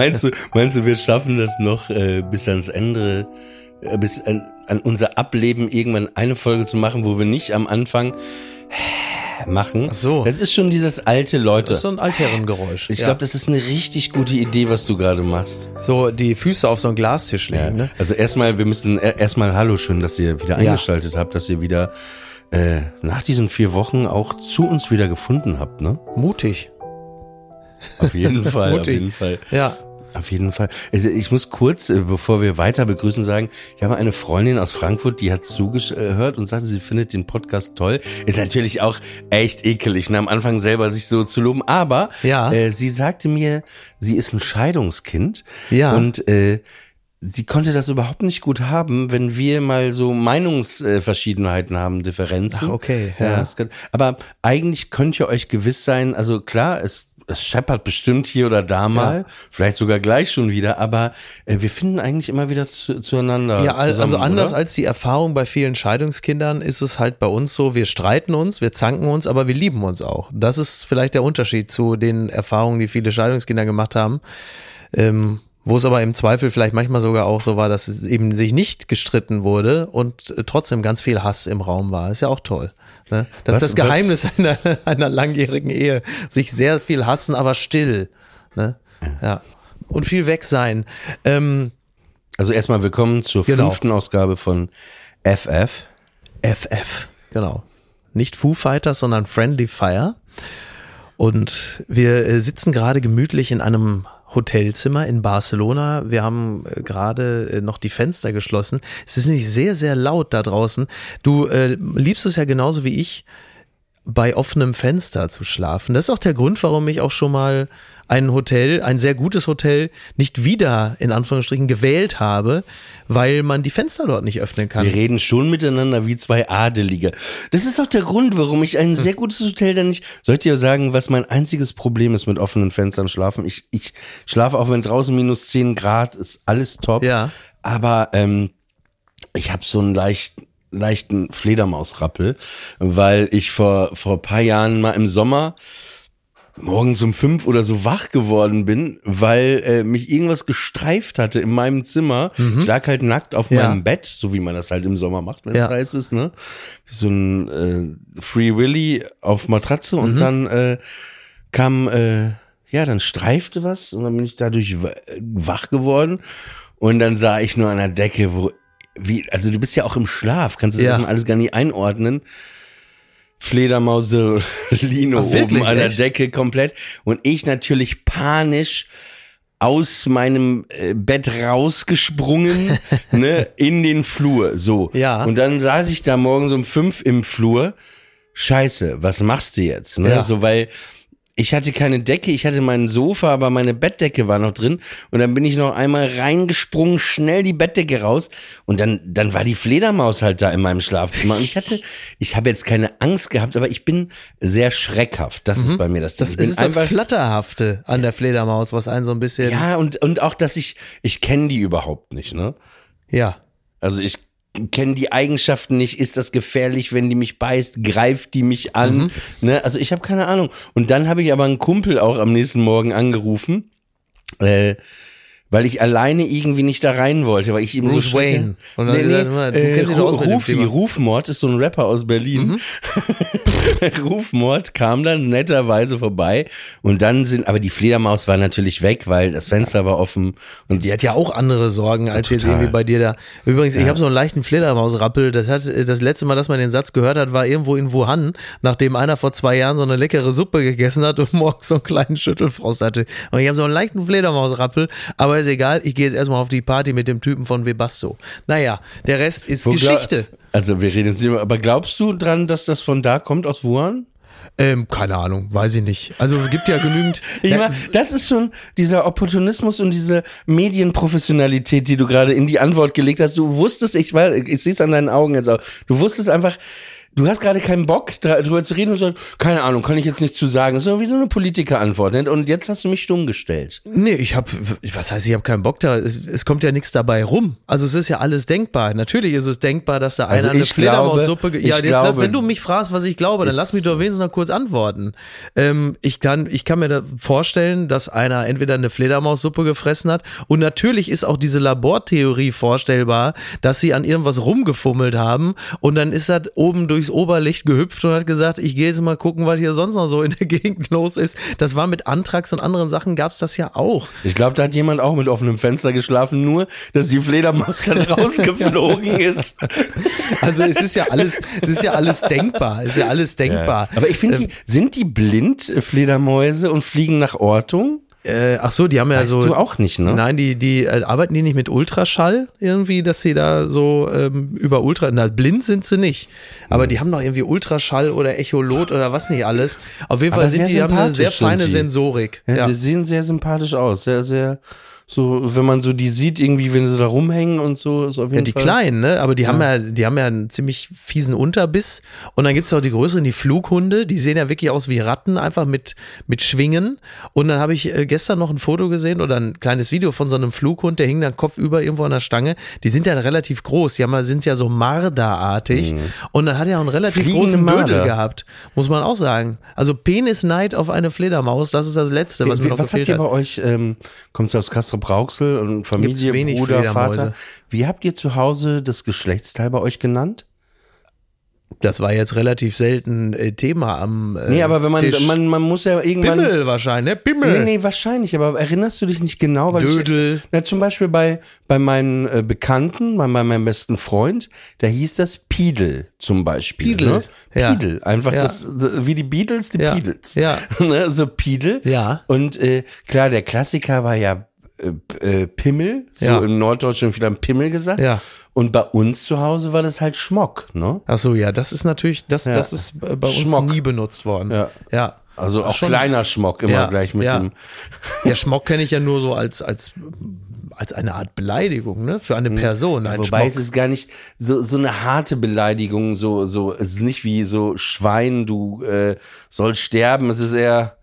Meinst du, meinst du, wir schaffen das noch äh, bis ans Ende, äh, bis an, an unser Ableben irgendwann eine Folge zu machen, wo wir nicht am Anfang machen? Ach so. Das ist schon dieses alte Leute. Das ist so ein Altherrengeräusch. ich ja. glaube, das ist eine richtig gute Idee, was du gerade machst. so die Füße auf so einen Glastisch legen. Ne? Also erstmal, wir müssen äh, erstmal Hallo schön, dass ihr wieder Ja. eingeschaltet habt, dass ihr wieder äh, nach diesen vier Wochen auch zu uns wieder gefunden habt, ne? Mutig. Auf jeden Fall, auf Mutig. jeden Fall. Ja. Auf jeden Fall. Also Ich muss kurz, äh, bevor wir weiter begrüßen, sagen, ich habe eine Freundin aus Frankfurt, die hat zugehört und sagte, sie findet den Podcast toll. Ist natürlich auch echt ekelig, ne, am Anfang selber sich so zu loben. Aber Ja. äh, sie sagte mir, sie ist ein Scheidungskind. Ja. Und äh, sie konnte das überhaupt nicht gut haben, wenn wir mal so Meinungsverschiedenheiten haben, Differenzen. Ach, okay, ja. das kann, aber eigentlich könnt ihr euch gewiss sein, also klar, es, es scheppert bestimmt hier oder da mal, vielleicht sogar gleich schon wieder, aber äh, wir finden eigentlich immer wieder zu, zueinander. Ja, al- zusammen, also anders oder? als die Erfahrung bei vielen Scheidungskindern ist es halt bei uns so, wir streiten uns, wir zanken uns, aber wir lieben uns auch. Das ist vielleicht der Unterschied zu den Erfahrungen, die viele Scheidungskinder gemacht haben. Ähm, wo es aber im Zweifel vielleicht manchmal sogar auch so war, dass es eben sich nicht gestritten wurde und äh, trotzdem ganz viel Hass im Raum war. Ist ja auch toll. Ne? Das Was- ist das Geheimnis einer, einer langjährigen Ehe. Sich sehr viel hassen, aber still. Ne? Ja. Und viel weg sein. Ähm, Also erstmal willkommen zur Genau. fünften Ausgabe von FF. FF, genau. Nicht Foo Fighters, sondern Friendly Fire. Und wir äh, sitzen gerade gemütlich in einem Hotelzimmer in Barcelona. Wir haben äh, gerade äh, noch die Fenster geschlossen. Es ist nämlich sehr, sehr laut da draußen. Du äh, liebst es ja genauso wie ich, bei offenem Fenster zu schlafen. Das ist auch der Grund, warum ich auch schon mal ein Hotel, ein sehr gutes Hotel, nicht wieder in Anführungsstrichen gewählt habe, weil man die Fenster dort nicht öffnen kann. Wir reden schon miteinander wie zwei Adelige. Das ist auch der Grund, warum ich ein sehr gutes Hotel dann nicht. Soll ich dir sagen, was mein einziges Problem ist mit offenen Fenstern schlafen? Ich, ich schlafe auch, wenn draußen minus 10 Grad ist, alles top. Ja. Aber ähm, ich habe so einen leicht, leichten Fledermausrappel, weil ich vor, vor ein paar Jahren mal im Sommer morgens um fünf oder so wach geworden bin, weil äh, mich irgendwas gestreift hatte in meinem Zimmer. Ich lag halt nackt auf Mhm. Ja. meinem Bett, so wie man das halt im Sommer macht, wenn es Ja. heiß ist, ne? Wie So ein äh, Free Willy auf Matratze Mhm. und dann äh, kam, äh, ja, dann streifte was und dann bin ich dadurch wa- wach geworden und dann sah ich nur an der Decke, wo wie, also du bist ja auch im Schlaf, kannst du Ja. das mal alles gar nicht einordnen. Fledermause Lino Ach, wirklich? oben an der Echt? Decke komplett und ich natürlich panisch aus meinem äh, Bett rausgesprungen, ne, in den Flur, so. Ja. Und dann saß ich da morgens um fünf im Flur. Scheiße, was machst du jetzt, ne? Ja. So, weil ich hatte keine Decke, ich hatte mein Sofa, aber meine Bettdecke war noch drin. Und dann bin ich noch einmal reingesprungen, schnell die Bettdecke raus. Und dann, dann war die Fledermaus halt da in meinem Schlafzimmer. Und ich hatte, ich habe jetzt keine Angst gehabt, aber ich bin sehr schreckhaft. Das ist bei mir das Ding. Das ist das Flatterhafte an der Fledermaus, was einen so ein bisschen. ja, und, und auch, dass ich, ich kenne die überhaupt nicht, ne? ja. Also ich kenne die Eigenschaften nicht. Ist das gefährlich, wenn die mich beißt? Greift die mich an? Mhm. Ne? Also ich habe keine Ahnung. Und dann habe ich aber einen Kumpel auch am nächsten Morgen angerufen. Äh, weil ich alleine irgendwie nicht da rein wollte, weil ich ihm so Bruce schrecke- Wayne. Und dann nee, nee, du äh, kennst dich doch aus Rufi. Mhm. Rufmord ist so ein Rapper aus Berlin. Rufmord kam dann netterweise vorbei und dann sind, aber die Fledermaus war natürlich weg, weil das Fenster war offen und Die hat ja auch andere Sorgen als jetzt total. irgendwie bei dir da. Übrigens, ich habe so einen leichten Fledermausrappel. Das hat das letzte Mal, dass man den Satz gehört hat, war irgendwo in Wuhan, nachdem einer vor zwei Jahren so eine leckere Suppe gegessen hat und morgens so einen kleinen Schüttelfrost hatte. Und ich habe so einen leichten Fledermausrappel, aber egal. Ich gehe jetzt erstmal auf die Party mit dem Typen von Webasto. Naja, der Rest ist Wo Geschichte. Also wir reden jetzt nicht über, aber glaubst du dran, dass das von da kommt aus Wuhan? Ähm, keine Ahnung, weiß ich nicht. Also gibt ja genügend. Ich Ja, meine, das ist schon dieser Opportunismus und diese Medienprofessionalität, die du gerade in die Antwort gelegt hast. Du wusstest, ich, ich sehe es an deinen Augen jetzt auch, du wusstest einfach, du hast gerade keinen Bock drüber zu reden und sagst, keine Ahnung, kann ich jetzt nicht zu sagen. Das ist so wie so eine Politikerantwort. ne? Und jetzt hast du mich stumm gestellt. Nee, ich habe, was heißt, ich habe keinen Bock da. Es, es kommt ja nichts dabei rum. Also es ist ja alles denkbar. Natürlich ist es denkbar, dass da Also einer eine ich Fledermaussuppe. Ja, jetzt lass, glaube- wenn du mich fragst, was ich glaube, dann lass mich doch wenigstens noch kurz antworten. Ähm, ich kann, ich kann mir da vorstellen, dass einer entweder eine Fledermaussuppe gefressen hat und natürlich ist auch diese Labortheorie vorstellbar, dass sie an irgendwas rumgefummelt haben und dann ist er oben durchs Oberlicht gehüpft und hat gesagt, ich gehe jetzt mal gucken, was hier sonst noch so in der Gegend los ist. Das war mit Antrax und anderen Sachen gab's das ja auch. Ich glaube, da hat jemand auch mit offenem Fenster geschlafen, nur, dass die Fledermaus dann rausgeflogen ist. Also es ist ja alles, es ist ja alles denkbar, es ist ja alles denkbar. Aber ich finde, Ähm, sind die blind, äh, Fledermäuse, und fliegen nach Ortung? Äh, ach so, die haben ja Weißt so. du auch nicht, ne? Nein, die, die äh, arbeiten die nicht mit Ultraschall irgendwie, dass sie da so ähm, über Ultra, na blind sind sie nicht, aber die haben doch irgendwie Ultraschall oder Echolot oder was nicht alles. Auf jeden Fall sind die, haben eine sehr feine. Sensorik. Ja, Ja. Sie sehen sehr sympathisch aus. Sehr, sehr, so, wenn man so die sieht, irgendwie, wenn sie da rumhängen und so, ist auf jeden Ja, die Fall. kleinen, ne? Aber die haben ja, die haben ja einen ziemlich fiesen Unterbiss. Und dann gibt's auch die größeren, die Flughunde, die sehen ja wirklich aus wie Ratten, einfach mit, mit Schwingen. Und dann habe ich äh, gestern noch ein Foto gesehen oder ein kleines Video von so einem Flughund, der hing dann kopfüber irgendwo an der Stange. Die sind ja relativ groß, die haben, ja- sind ja so Marderartig. Und dann hat er auch einen relativ Fliegende großen Dödel Marder. gehabt, muss man auch sagen. Also Penisneid auf eine Fledermaus, das ist das Letzte, was Was, mir noch was habt gefehlt ihr hat. bei euch, ähm, kommt aus Castro Brauxel und Familie, wenig Bruder. Vater. Wie habt ihr zu Hause das Geschlechtsteil bei euch genannt? Das war jetzt relativ selten äh, Thema am äh, Nee, aber wenn man, Tisch. man, man muss ja irgendwann. Pimmel wahrscheinlich, ne? Pimmel. Nee, nee, wahrscheinlich, aber erinnerst du dich nicht genau? Weil Dödel. Ich, na, zum Beispiel bei, bei meinen äh, Bekannten, bei, bei meinem besten Freund, da hieß das Piedel zum Beispiel. Piedel, Ne? ja. Piedel. Einfach Ja. das, wie die Beatles, die Ja, Beatles. ja. ne? So Piedel. Ja. Und äh, klar, der Klassiker war ja äh, äh, Pimmel. So Ja. im Norddeutschen viel am Pimmel gesagt. Ja. Und bei uns zu Hause war das halt Schmock, ne? Ach so, ja, das ist natürlich, das, Ja. das ist bei uns Schmock. nie benutzt worden. Ja. ja. Also auch Schon- kleiner Schmock immer Ja, gleich mit dem. Ja, Schmock kenne ich ja nur so als, als, als eine Art Beleidigung, ne? Für eine Person. Ein Wobei Schmock. es ist gar nicht so, so eine harte Beleidigung, so, so, es ist nicht wie so Schwein, du äh, sollst sterben, es ist eher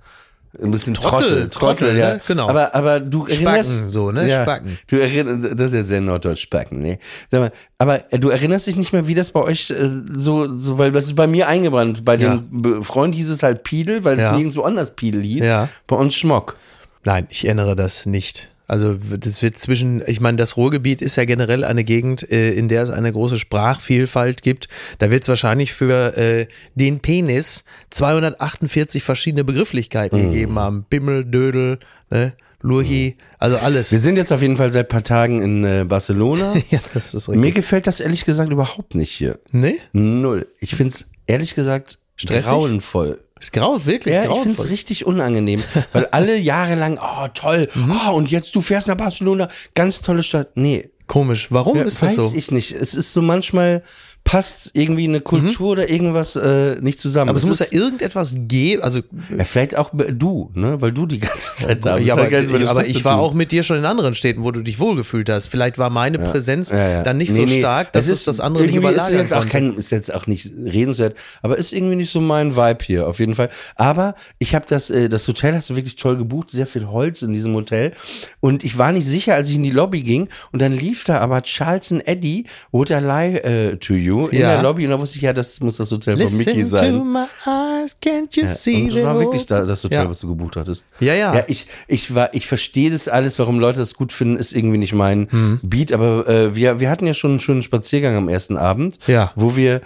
ein bisschen Trottel, Trottel, Trottel, Trottel, ja. ne? Genau. Aber, aber du Spacken, erinnerst. so, ne? Ja, Spacken. Du erinnerst, das ist ja sehr norddeutsch, Spacken, ne? Sag mal, aber äh, du erinnerst dich nicht mehr, wie das bei euch äh, so, so, weil das ist bei mir eingebrannt. Bei Ja. dem Freund hieß es halt Piedel, weil Ja. es nirgendwo anders Piedel hieß. Ja. Bei uns Schmock. Nein, ich erinnere das nicht. Also das wird zwischen, ich meine, das Ruhrgebiet ist ja generell eine Gegend, äh, in der es eine große Sprachvielfalt gibt. Da wird es wahrscheinlich für äh, den Penis 248 verschiedene Begrifflichkeiten Mhm. gegeben haben. Bimmel, Dödel, ne, Lurchi, also alles. Wir sind jetzt auf jeden Fall seit paar Tagen in äh, Barcelona. ja, das ist Mir richtig. gefällt das ehrlich gesagt überhaupt nicht hier. Ne? Null. Ich find's ehrlich gesagt Stressig? grauenvoll. Ist graut, wirklich Ja, ich grauenvoll. find's richtig unangenehm, weil alle Jahre lang, oh toll, Mhm. oh, und jetzt du fährst nach Barcelona, ganz tolle Stadt. Nee, Komisch. Warum Ja, ist das weiß so? ich nicht. Es ist so manchmal passt irgendwie eine Kultur oder irgendwas äh, nicht zusammen. Mhm. aber es muss ja irgendetwas geben. Also ja, vielleicht auch du, ne, weil du die ganze Zeit da bist. ja, aber, der aber ich war tun. auch mit dir schon in anderen Städten, wo du dich wohlgefühlt hast. Vielleicht war meine Präsenz Ja, ja. dann nicht Nee, so nee, stark, dass es das andere nicht irgendwie ist jetzt auch kein, ist jetzt auch nicht redenswert, aber ist irgendwie nicht so mein Vibe hier, auf jeden Fall. Aber ich habe das, äh, das Hotel hast du wirklich toll gebucht, sehr viel Holz in diesem Hotel. Und ich war nicht sicher, als ich in die Lobby ging und dann lief da aber Charles and Eddie, Would I Lie äh, to You in Ja. der Lobby und da wusste ich, ja, das muss das Hotel von Mickey Listen sein. to my eyes, can't you Ja, see und das war wirklich da, das Hotel, Ja. was du gebucht hattest. Ja, ja. Ja, ich, ich war, ich verstehe das alles, warum Leute das gut finden, ist irgendwie nicht mein Mhm. Beat, aber äh, wir, wir hatten ja schon einen schönen Spaziergang am ersten Abend, Ja. wo wir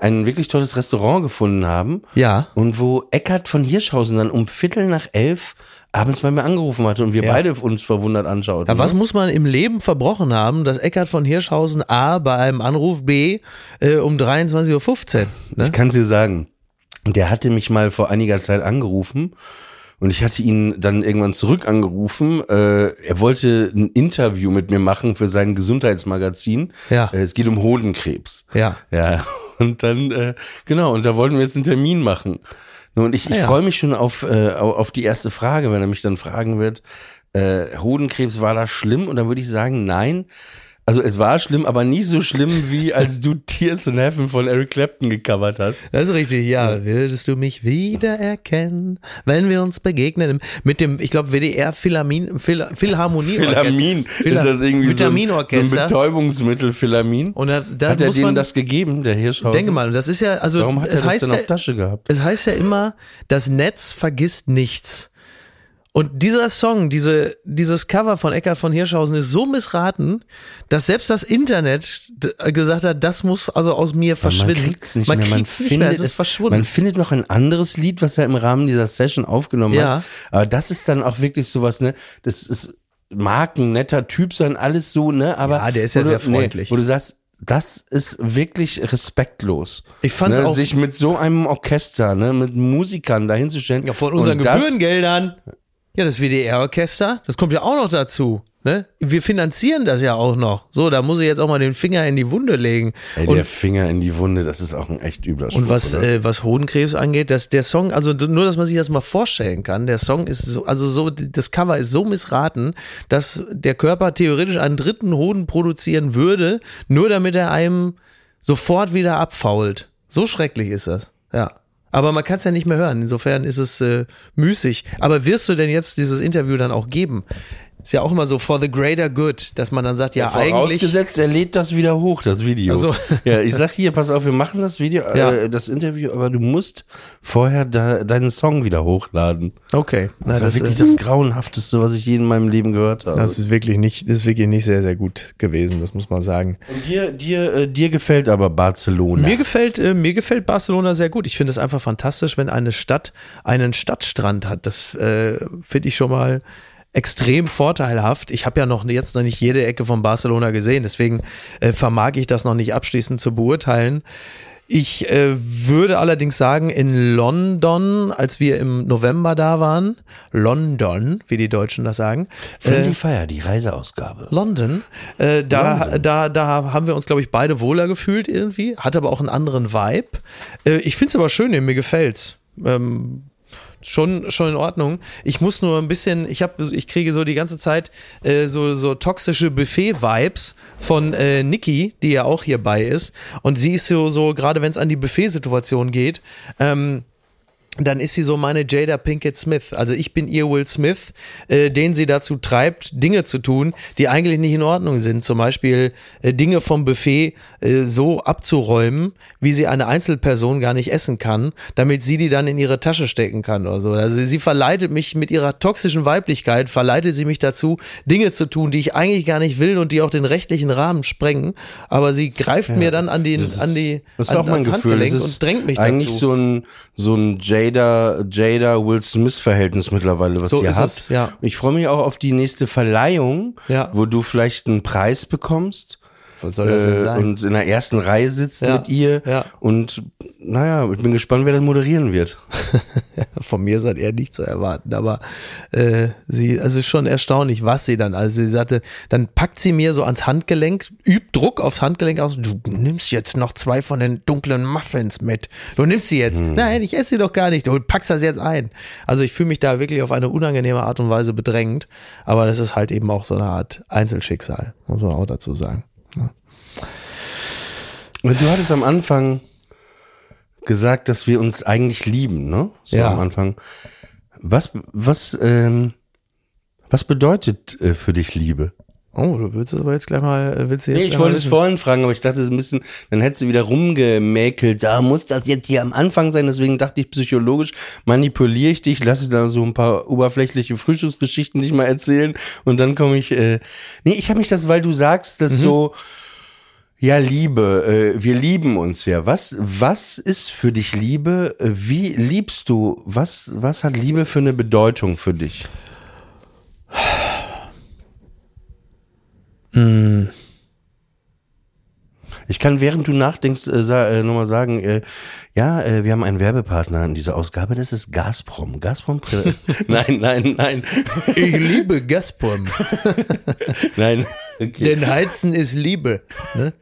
ein wirklich tolles Restaurant gefunden haben. Ja. Und wo Eckart von Hirschhausen dann um Viertel nach elf abends bei mir angerufen hatte und wir Ja. beide uns verwundert anschauten. Ja, was ne? muss man im Leben verbrochen haben, dass Eckhard von Hirschhausen A bei einem Anruf B äh, um 23.15 Uhr, ne? Ich kann es dir sagen. Der hatte mich mal vor einiger Zeit angerufen und ich hatte ihn dann irgendwann zurück angerufen. Äh, er wollte ein Interview mit mir machen für sein Gesundheitsmagazin. Ja. Äh, es geht um Hodenkrebs. Ja. Ja. Und dann, äh, genau, und da wollten wir jetzt einen Termin machen. Und ich, ich Ah, ja. freue mich schon auf, äh, au- auf die erste Frage, wenn er mich dann fragen wird, äh, Hodenkrebs, war das schlimm? Und dann würde ich sagen, nein. Also es war schlimm, aber nicht so schlimm, wie als du Tears in Heaven von Eric Clapton gecovert hast. Das ist richtig, ja. Würdest du mich wiedererkennen, wenn wir uns begegnen? Mit dem, ich glaube, WDR Philharmin, Phil, Philharmonie. Philamin. Phila- ist das irgendwie so ein, so ein Vitaminorchester. Betäubungsmittel, Philamin? Und da, da Hat er denen das gegeben, der Hirschhausen? denke mal, und das ist ja, also Warum hat es er das denn ja, auf Tasche gehabt? es heißt ja immer, das Netz vergisst nichts. Und dieser Song, diese, dieses Cover von Eckhard von Hirschhausen ist so missraten, dass selbst das Internet d- gesagt hat, das muss also aus mir verschwinden. Man kriegt's nicht man mehr. Man kriegt's nicht findet mehr, es ist verschwunden. Man findet noch ein anderes Lied, was er im Rahmen dieser Session aufgenommen Ja. hat. Aber das ist dann auch wirklich sowas, ne? Das ist mag ein netter Typ sein, alles so, ne? Aber Ja, der ist ja wo sehr du, nee, freundlich. wo du sagst, das ist wirklich respektlos. Ich fand's ne? auch- sich mit so einem Orchester, ne, mit Musikern dahinzustellen. Ja, von unseren und das- Gebührengeldern. Ja, das WDR-Orchester, das kommt ja auch noch dazu. Ne? Wir finanzieren das ja auch noch. So, da muss ich jetzt auch mal den Finger in die Wunde legen. Ey, und, der Finger in die Wunde, das ist auch ein echt übler Spruch, und was, äh, was Hodenkrebs angeht, dass der Song, also nur, dass man sich das mal vorstellen kann, der Song ist so, also so, das Cover ist so missraten, dass der Körper theoretisch einen dritten Hoden produzieren würde, nur damit er einem sofort wieder abfault. So schrecklich ist das. Ja. Aber man kann es ja nicht mehr hören. Insofern ist es äh, müßig. Aber wirst du denn jetzt dieses Interview dann auch geben? Ist ja auch immer so for the greater good, dass man dann sagt, ja, eigentlich. Vorausgesetzt, er lädt das wieder hoch, das Video. Ach so. Ja, ich sag hier, pass auf, wir machen das Video, Ja. äh, das Interview, aber du musst vorher da, deinen Song wieder hochladen. Okay. Na, Das war das, wirklich äh, das Grauenhafteste, was ich je in meinem Leben gehört habe. Das ist wirklich nicht, das ist wirklich nicht sehr, sehr gut gewesen, das muss man sagen. Und dir, dir, äh, dir gefällt aber Barcelona. Mir gefällt, äh, mir gefällt Barcelona sehr gut. Ich finde es einfach fantastisch, wenn eine Stadt einen Stadtstrand hat. Das äh, finde ich schon mal extrem vorteilhaft. Ich habe ja noch jetzt noch nicht jede Ecke von Barcelona gesehen, deswegen äh, vermag ich das noch nicht abschließend zu beurteilen. Ich äh, würde allerdings sagen, in London, als wir im November da waren, London, wie die Deutschen das sagen, Friendly Fire, die Reiseausgabe. London. Äh, da, London. da, da haben wir uns, glaube ich, beide wohler gefühlt irgendwie. Hat aber auch einen anderen Vibe. Äh, ich finde es aber schön, mir gefällt's. Ähm, schon, schon in Ordnung. Ich muss nur ein bisschen, ich habe, ich kriege so die ganze Zeit äh, so, so toxische Buffet-Vibes von äh, Niki, die ja auch hierbei ist. Und sie ist so, so gerade wenn es an die Buffet-Situation geht, ähm, dann ist sie so meine Jada Pinkett Smith. Also ich bin ihr Will Smith, äh, den sie dazu treibt, Dinge zu tun, die eigentlich nicht in Ordnung sind. Zum Beispiel äh, Dinge vom Buffet äh, so abzuräumen, wie sie eine Einzelperson gar nicht essen kann, damit sie die dann in ihre Tasche stecken kann oder so. Also sie verleitet mich mit ihrer toxischen Weiblichkeit, verleitet sie mich dazu, Dinge zu tun, die ich eigentlich gar nicht will und die auch den rechtlichen Rahmen sprengen. Aber sie greift mir dann an, den, ist, an die das ist an, auch mein Gefühl. Handgelenk Das ist und drängt mich eigentlich dazu. so ein so ein Jada Jada Will Smith Verhältnis mittlerweile, was So ihr habt. es, ja. Ich freue mich auch auf die nächste Verleihung, Ja. wo du vielleicht einen Preis bekommst. Was soll das denn äh, sein? Und in der ersten Reihe sitzt Ja, mit ihr und naja, ich bin gespannt, wer das moderieren wird. Von mir seid ihr nicht zu erwarten, aber äh, sie, also ist schon erstaunlich, was sie dann, also sie sagte, dann packt sie mir so ans Handgelenk, übt Druck aufs Handgelenk aus, du nimmst jetzt noch zwei von den dunklen Muffins mit. Du nimmst sie jetzt. Nein, ich esse sie doch gar nicht, du packst das jetzt ein. Also ich fühle mich da wirklich auf eine unangenehme Art und Weise bedrängt, aber das ist halt eben auch so eine Art Einzelschicksal, muss man auch dazu sagen. Und du hattest am Anfang gesagt, dass wir uns eigentlich lieben, ne? So Ja. am Anfang. Was, was, ähm, was bedeutet äh, für dich Liebe? Oh, du willst es aber jetzt gleich mal, äh, willst du jetzt Nee, ich wollte es vorhin fragen, aber ich dachte, es ist ein bisschen, dann hättest du wieder rumgemäkelt. Da muss das jetzt hier am Anfang sein. Deswegen dachte ich, psychologisch manipuliere ich dich, lasse da so ein paar oberflächliche Frühstücksgeschichten nicht mal erzählen und dann komme ich. Äh, nee, ich habe mich das, weil du sagst, dass so. Ja, Liebe, äh, wir lieben uns ja. Was, was ist für dich Liebe? Äh, Wie liebst du? Was, was hat Liebe für eine Bedeutung für dich? Ich kann, während du nachdenkst, äh, äh, nochmal sagen, äh, ja, äh, wir haben einen Werbepartner in dieser Ausgabe, das ist Gazprom. Gazprom? nein, nein, nein, Ich liebe Gazprom, nein. Okay. denn Heizen ist Liebe. Ne?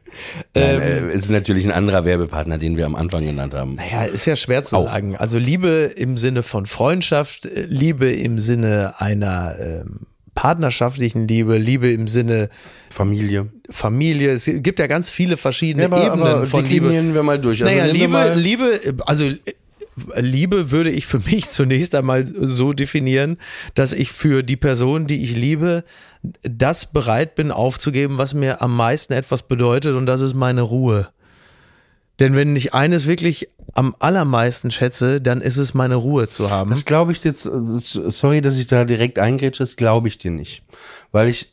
Nein, äh, ist natürlich ein anderer Werbepartner, den wir am Anfang genannt haben. Ja, ist ja schwer zu Auch. sagen. Also Liebe im Sinne von Freundschaft, äh, Liebe im Sinne einer ähm, partnerschaftlichen Liebe, Liebe im Sinne Familie. Familie. Es gibt ja ganz viele verschiedene Ja, aber, Ebenen aber von Liebe. wir mal durch. Also naja, Liebe, Liebe, also äh, Liebe würde ich für mich zunächst einmal so definieren, dass ich für die Person, die ich liebe, das bereit bin aufzugeben, was mir am meisten etwas bedeutet und das ist meine Ruhe. Denn wenn ich eines wirklich am allermeisten schätze, dann ist es meine Ruhe zu haben. Das glaube ich jetzt, sorry, dass ich da direkt eingrätsche, das glaube ich dir nicht. Weil ich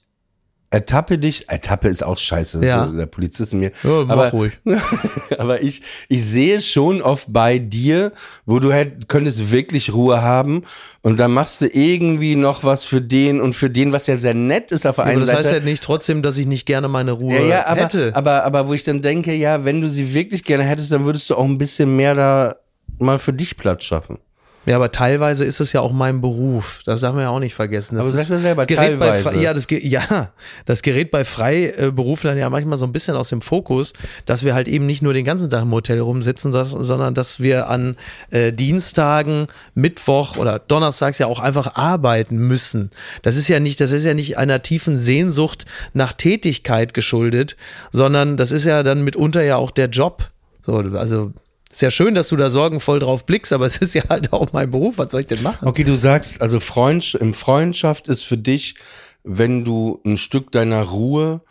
ertappe dich, ertappe ist auch scheiße, Ja. so der Polizist in mir. Ja, mach aber, ruhig. aber ich, ich sehe schon oft bei dir, wo du hätt, könntest wirklich Ruhe haben und dann machst du irgendwie noch was für den und für den, was ja sehr nett ist auf der aber einen das Seite. heißt ja nicht trotzdem, dass ich nicht gerne meine Ruhe ja, ja, aber, hätte. aber, aber wo ich dann denke, ja, wenn du sie wirklich gerne hättest, dann würdest du auch ein bisschen mehr da mal für dich Platz schaffen. Ja, aber teilweise ist es ja auch mein Beruf. Das darf man ja auch nicht vergessen. Das Aber du ist, sagst ja selber, das gerät bei, teilweise. Fre- ja, das, ja, das gerät bei Freiberuflern ja manchmal so ein bisschen aus dem Fokus, dass wir halt eben nicht nur den ganzen Tag im Hotel rumsitzen, das, sondern dass wir an äh, Dienstagen, Mittwoch oder Donnerstags ja auch einfach arbeiten müssen. Das ist ja nicht, das ist ja nicht einer tiefen Sehnsucht nach Tätigkeit geschuldet, sondern das ist ja dann mitunter ja auch der Job. So, also ist ja schön, dass du da sorgenvoll drauf blickst, aber es ist ja halt auch mein Beruf. Was soll ich denn machen? Okay, du sagst, also Freund, Freundschaft ist für dich, wenn du ein Stück deiner Ruhe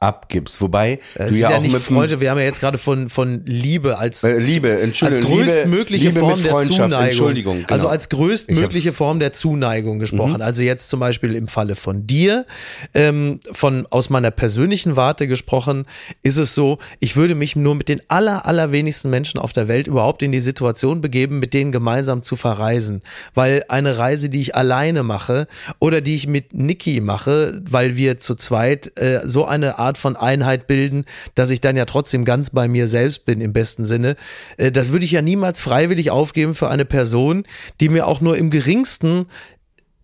abgibst. Wobei Es du ist ja, ja, auch nicht mit Freunde, wir haben ja jetzt gerade von, von Liebe als, Äh, Liebe, Entschuldigung, als Liebe- größtmögliche Liebe Form mit der Zuneigung. Entschuldigung, genau. Also als größtmögliche Form der Zuneigung gesprochen. Also jetzt zum Beispiel im Falle von dir, ähm, von aus meiner persönlichen Warte gesprochen, ist es so, ich würde mich nur mit den aller, allerwenigsten Menschen auf der Welt überhaupt in die Situation begeben, mit denen gemeinsam zu verreisen. Weil eine Reise, die ich alleine mache oder die ich mit Niki mache, weil wir zu zweit äh, so eine Art von Einheit bilden, dass ich dann ja trotzdem ganz bei mir selbst bin im besten Sinne. Äh, das würde ich ja niemals freiwillig aufgeben für eine Person, die mir auch nur im geringsten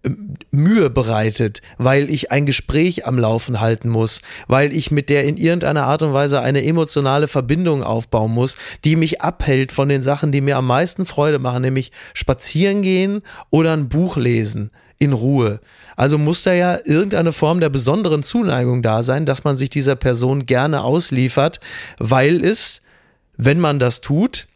ähm, Mühe bereitet, weil ich ein Gespräch am Laufen halten muss, weil ich mit der in irgendeiner Art und Weise eine emotionale Verbindung aufbauen muss, die mich abhält von den Sachen, die mir am meisten Freude machen, nämlich spazieren gehen oder ein Buch lesen in Ruhe. Also muss da ja irgendeine Form der besonderen Zuneigung da sein, dass man sich dieser Person gerne ausliefert, weil es, wenn man das tut,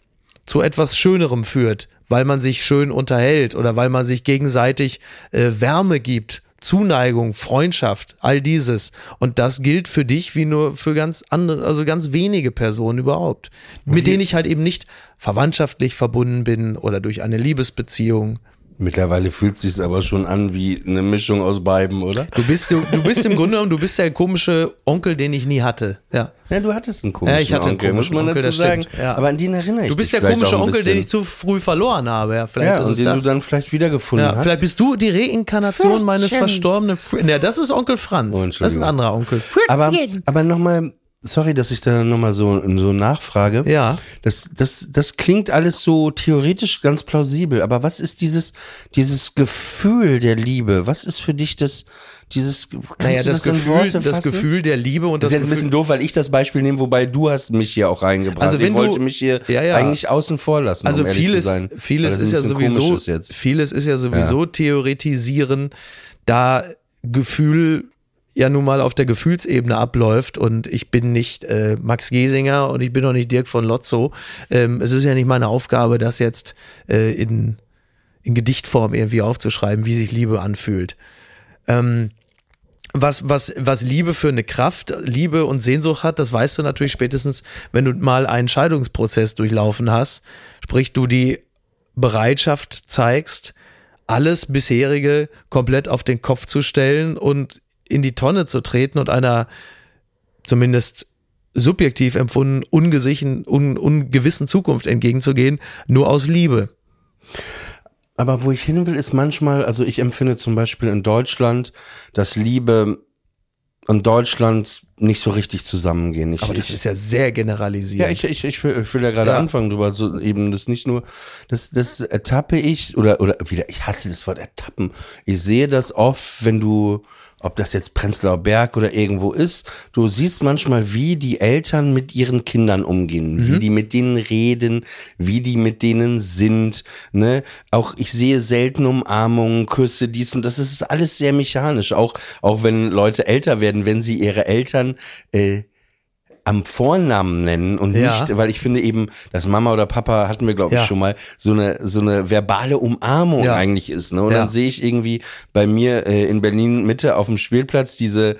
zu etwas Schönerem führt, weil man sich schön unterhält oder weil man sich gegenseitig äh, Wärme gibt, Zuneigung, Freundschaft, all dieses. Und das gilt für dich wie nur für ganz andere, also ganz wenige Personen überhaupt, mit denen ich halt eben nicht verwandtschaftlich verbunden bin oder durch eine Liebesbeziehung. Mittlerweile fühlt sich aber schon an wie eine Mischung aus beiden, oder? Du bist, du, du bist im Grunde genommen, du bist der komische Onkel, den ich nie hatte. Ja. Ja, du hattest einen komischen Ja, ich hatte einen Onkel, muss komischen man Onkel, dazu sagen. ja. Aber an den erinnere ich Du bist dich der komische Onkel, den ich zu früh verloren habe. Ja, vielleicht ja, ist und es den das. du dann vielleicht wiedergefunden Ja, hast. vielleicht bist du die Reinkarnation meines Pförtchen. verstorbenen. Fr- Ja, das ist Onkel Franz. Oh, das ist ein anderer Onkel. aber aber nochmal sorry, dass ich da nochmal so, so nachfrage. Ja. Das, das, das klingt alles so theoretisch ganz plausibel, aber was ist dieses, dieses Gefühl der Liebe? Was ist für dich das, dieses, Naja, das, das, Gefühl, das? Gefühl der Liebe und Das das, ist jetzt ein Gefühl, bisschen doof, weil ich das Beispiel nehme, wobei du hast mich hier auch reingebracht. Also wenn ich wollte du- mich hier Ja, ja. eigentlich außen vor lassen, Also um vieles, sein. vieles ist ja ein sowieso, ist vieles ist ja sowieso theoretisieren, da Gefühl ja nun mal auf der Gefühlsebene abläuft und ich bin nicht äh, Max Giesinger und ich bin auch nicht Dirk von Lotzo. Ähm, es ist ja nicht meine Aufgabe, das jetzt äh, in, in Gedichtform irgendwie aufzuschreiben, wie sich Liebe anfühlt. Ähm, was, was, was Liebe für eine Kraft, Liebe und Sehnsucht hat, das weißt du natürlich spätestens, wenn du mal einen Scheidungsprozess durchlaufen hast, sprich du die Bereitschaft zeigst, alles bisherige komplett auf den Kopf zu stellen und in die Tonne zu treten und einer zumindest subjektiv empfunden ungesichen, un, ungewissen Zukunft entgegenzugehen, nur aus Liebe. Aber wo ich hin will, ist manchmal, also ich empfinde zum Beispiel in Deutschland, dass Liebe und Deutschland nicht so richtig zusammengehen. Ich, Aber das ich, ist ja sehr generalisiert. Ja, ich, ich, ich, will, ich will ja gerade Ja. anfangen drüber, so eben das nicht nur, das, das ertappe ich, oder, oder wieder, ich hasse das Wort ertappen. Ich sehe das oft, wenn du, ob das jetzt Prenzlauer Berg oder irgendwo ist, du siehst manchmal, wie die Eltern mit ihren Kindern umgehen, wie die mit denen reden, wie die mit denen sind, ne? Auch ich sehe selten Umarmungen, Küsse, dies und das, das ist alles sehr mechanisch. Auch, auch wenn Leute älter werden, wenn sie ihre Eltern, äh, am Vornamen nennen und Ja. nicht, weil ich finde eben, dass Mama oder Papa hatten wir glaube ich Ja. schon mal so eine so eine verbale Umarmung Ja. eigentlich ist, ne? Und dann sehe ich irgendwie bei mir äh, in Berlin Mitte auf dem Spielplatz diese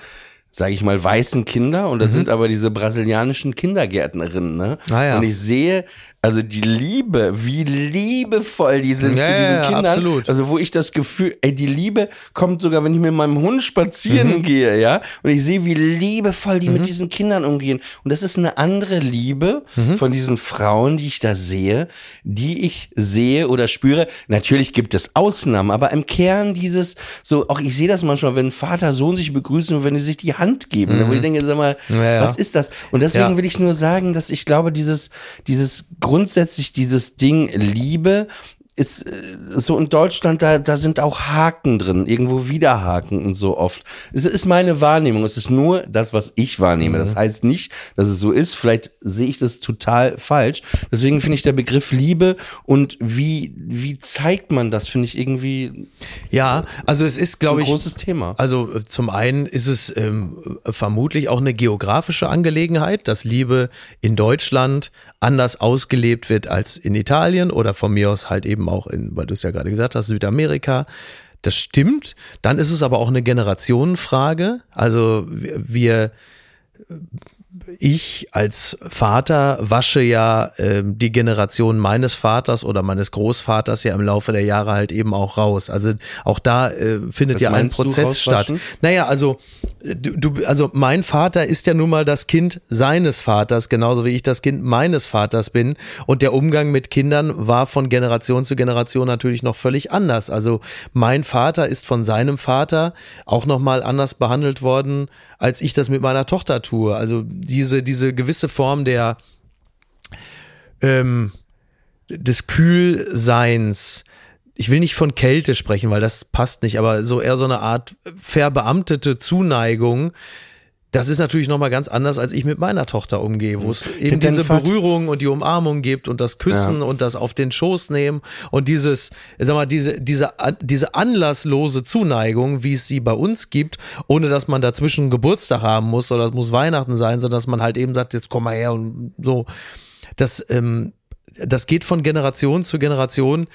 sage ich mal, weißen Kinder und das sind aber diese brasilianischen Kindergärtnerinnen, ne? Mhm. Ah, ja. Und ich sehe, also die Liebe, wie liebevoll die sind Ja, zu diesen ja, Kindern. absolut. Also wo ich das Gefühl, ey, die Liebe kommt sogar, wenn ich mit meinem Hund Mhm. spazieren gehe, ja, und ich sehe, wie liebevoll die mit diesen Kindern umgehen. Und das ist eine andere Liebe Mhm. von diesen Frauen, die ich da sehe, die ich sehe oder spüre. Natürlich gibt es Ausnahmen, aber im Kern dieses, so, auch ich sehe das manchmal, wenn Vater, Sohn sich begrüßen und wenn die sich die Hand geben, ne, wo ich denke, sag mal, Mhm. Ja, was ist das? Und deswegen will ich nur sagen, dass ich glaube, dieses, dieses grundsätzlich dieses Ding Liebe ist äh, so in Deutschland, da, da sind auch Haken drin, irgendwo wieder Haken und so oft. Es ist meine Wahrnehmung, es ist nur das, was ich wahrnehme. Mhm. Das heißt nicht, dass es so ist, vielleicht sehe ich das total falsch. Deswegen finde ich der Begriff Liebe und wie, wie zeigt man das, finde ich irgendwie Ja, also es ist, ein glaube ich, großes Thema. Also äh, zum einen ist es ähm, vermutlich auch eine geografische Angelegenheit, dass Liebe in Deutschland anders ausgelebt wird als in Italien oder von mir aus halt eben auch in, weil du es ja gerade gesagt hast, Südamerika. Das stimmt. Dann ist es aber auch eine Generationenfrage. Also wir, ich als Vater wasche ja ähm, die Generation meines Vaters oder meines Großvaters ja im Laufe der Jahre halt eben auch raus. Also auch da äh, findet Was ja ein Prozess statt. Naja, also äh, du, du, also mein Vater ist ja nun mal das Kind seines Vaters, genauso wie ich das Kind meines Vaters bin. Und der Umgang mit Kindern war von Generation zu Generation natürlich noch völlig anders. Also mein Vater ist von seinem Vater auch nochmal anders behandelt worden, als ich das mit meiner Tochter tue. Also diese, diese gewisse Form der ähm, des Kühlseins. Ich will nicht von Kälte sprechen, weil das passt nicht, aber so eher so eine Art verbeamtete Zuneigung. Das ist natürlich nochmal ganz anders, als ich mit meiner Tochter umgehe, wo es eben dein diese Berührung und die Umarmung gibt und das Küssen und das auf den Schoß nehmen und dieses, sag mal, diese, diese, diese anlasslose Zuneigung, wie es sie bei uns gibt, ohne dass man dazwischen Geburtstag haben muss oder es muss Weihnachten sein, sondern dass man halt eben sagt, jetzt komm mal her und so. Das, ähm, das geht von Generation zu Generation,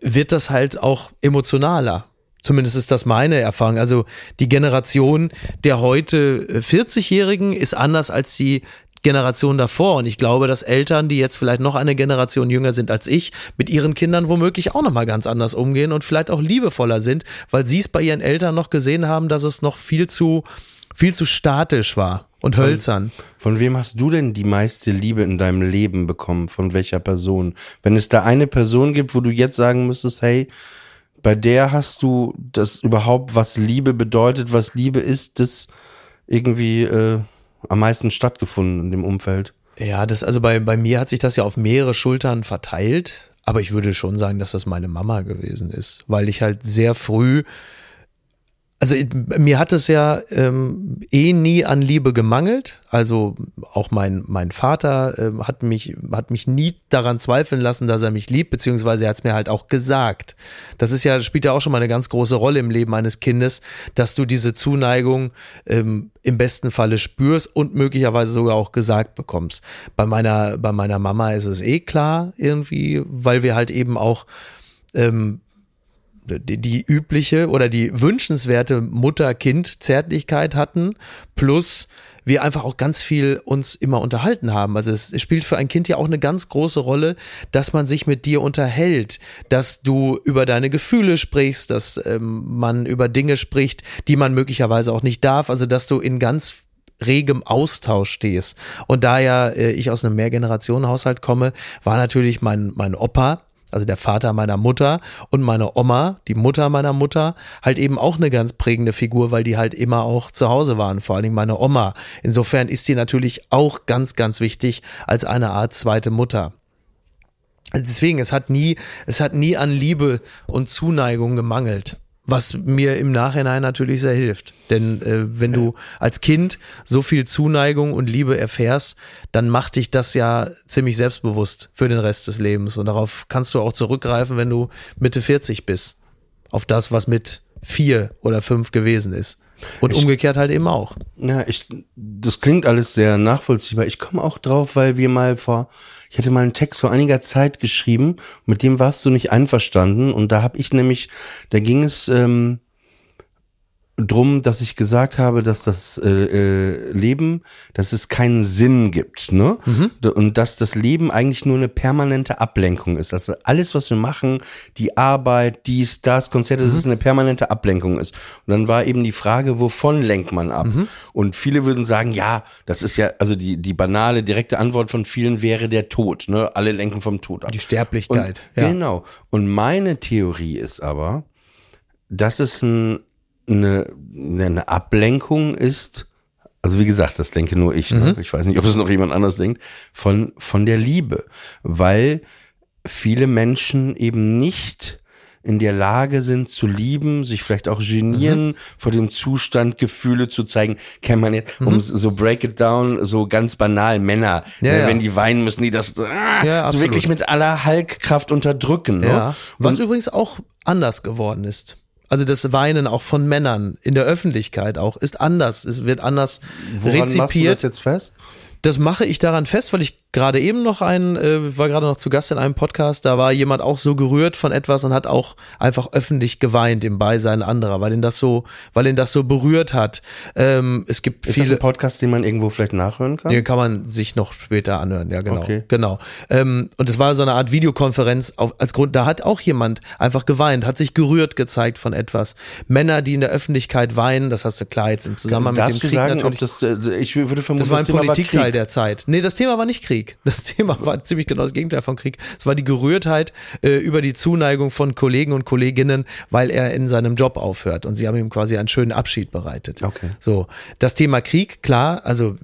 wird das halt auch emotionaler. Zumindest ist das meine Erfahrung. Also die Generation der heute äh, 40-Jährigen ist anders als die Generation davor. Und ich glaube, dass Eltern, die jetzt vielleicht noch eine Generation jünger sind als ich, mit ihren Kindern womöglich auch nochmal ganz anders umgehen und vielleicht auch liebevoller sind, weil sie es bei ihren Eltern noch gesehen haben, dass es noch viel zu, viel zu statisch war und hölzern. Von wem hast du denn die meiste Liebe in deinem Leben bekommen? Von welcher Person? Wenn es da eine Person gibt, wo du jetzt sagen müsstest, hey, bei der hast du das überhaupt, was Liebe bedeutet, was Liebe ist, das irgendwie äh, am meisten stattgefunden in dem Umfeld? Ja, das, also bei, bei mir hat sich das ja auf mehrere Schultern verteilt, aber ich würde schon sagen, dass das meine Mama gewesen ist, weil ich halt sehr früh also mir hat es ja ähm, eh nie an Liebe gemangelt. Also auch mein, mein Vater ähm, hat, mich, hat mich nie daran zweifeln lassen, dass er mich liebt, beziehungsweise er hat es mir halt auch gesagt. Das ist ja, spielt ja auch schon mal eine ganz große Rolle im Leben eines Kindes, dass du diese Zuneigung ähm, im besten Falle spürst und möglicherweise sogar auch gesagt bekommst. Bei meiner, bei meiner Mama ist es eh klar irgendwie, weil wir halt eben auch ähm, die, die übliche oder die wünschenswerte Mutter-Kind-Zärtlichkeit hatten, plus wir einfach auch ganz viel uns immer unterhalten haben. Also es spielt für ein Kind ja auch eine ganz große Rolle, dass man sich mit dir unterhält, dass du über deine Gefühle sprichst, dass ähm, man über Dinge spricht, die man möglicherweise auch nicht darf. Also dass du in ganz regem Austausch stehst. Und da ja äh, ich aus einem Mehrgenerationenhaushalt komme, war natürlich mein, mein Opa, also der Vater meiner Mutter und meine Oma, die Mutter meiner Mutter, halt eben auch eine ganz prägende Figur, weil die halt immer auch zu Hause waren, vor allen Dingen meine Oma. Insofern ist die natürlich auch ganz, ganz wichtig als eine Art zweite Mutter. Deswegen, es hat nie, es hat nie an Liebe und Zuneigung gemangelt. Was mir im Nachhinein natürlich sehr hilft. Denn äh, wenn du als Kind so viel Zuneigung und Liebe erfährst, dann macht dich das ja ziemlich selbstbewusst für den Rest des Lebens. Und darauf kannst du auch zurückgreifen, wenn du Mitte 40 bist. Auf das, was mit vier oder fünf gewesen ist. Und Ich- umgekehrt halt eben auch. Ja, ich, das klingt alles sehr nachvollziehbar. Ich komme auch drauf, weil wir mal vor, ich hatte mal einen Text vor einiger Zeit geschrieben, mit dem warst du nicht einverstanden. Und da habe ich nämlich, da ging es ähm, drum, dass ich gesagt habe, dass das äh, äh, Leben, dass es keinen Sinn gibt, ne? D- Und dass das Leben eigentlich nur eine permanente Ablenkung ist. Also alles, was wir machen, die Arbeit, dies, das, Konzerte, dass es eine permanente Ablenkung ist. Und dann war eben die Frage, wovon lenkt man ab? Und viele würden sagen, ja, das ist ja, also die, die banale, direkte Antwort von vielen wäre der Tod, ne? Alle lenken vom Tod ab. Die Sterblichkeit. Und, ja. Genau. Und meine Theorie ist aber, dass es ein, eine, eine Ablenkung ist, also wie gesagt, das denke nur ich, ne? ich weiß nicht, ob es noch jemand anders denkt, von, von der Liebe, weil viele Menschen eben nicht in der Lage sind zu lieben, sich vielleicht auch genieren vor dem Zustand, Gefühle zu zeigen. Kennt man jetzt, um so break it down, so ganz banal, Männer, Ja, äh, ja. wenn die weinen müssen, die das ah, Ja, so wirklich mit aller Halkkraft unterdrücken. Ne? Was Und- übrigens auch anders geworden ist. Also das Weinen auch von Männern in der Öffentlichkeit auch ist anders. Es wird anders Woran machst du rezipiert. das jetzt fest? Das mache ich daran fest, weil ich gerade eben noch ein, äh, war gerade noch zu Gast in einem Podcast, da war jemand auch so gerührt von etwas und hat auch einfach öffentlich geweint im Beisein anderer, weil ihn das so, weil ihn das so berührt hat. Ähm, es gibt Ist das viele. ein Podcast, den man irgendwo vielleicht nachhören kann? Den kann man sich noch später anhören, ja genau. Okay. Genau. Ähm, und es war so eine Art Videokonferenz auf, als Grund, da hat auch jemand einfach geweint, hat sich gerührt gezeigt von etwas. Männer, die in der Öffentlichkeit weinen, das hast du klar jetzt im Zusammenhang mit Darfst dem du Krieg sagen, natürlich. ob das, äh, ich würde vermuten, Das war ein Politikteil der Zeit. Nee, das Thema war nicht Krieg. Das Thema war ziemlich genau das Gegenteil von Krieg. Es war die Gerührtheit äh, über die Zuneigung von Kollegen und Kolleginnen, weil er in seinem Job aufhört. Und sie haben ihm quasi einen schönen Abschied bereitet. Okay. So, das Thema Krieg, klar, also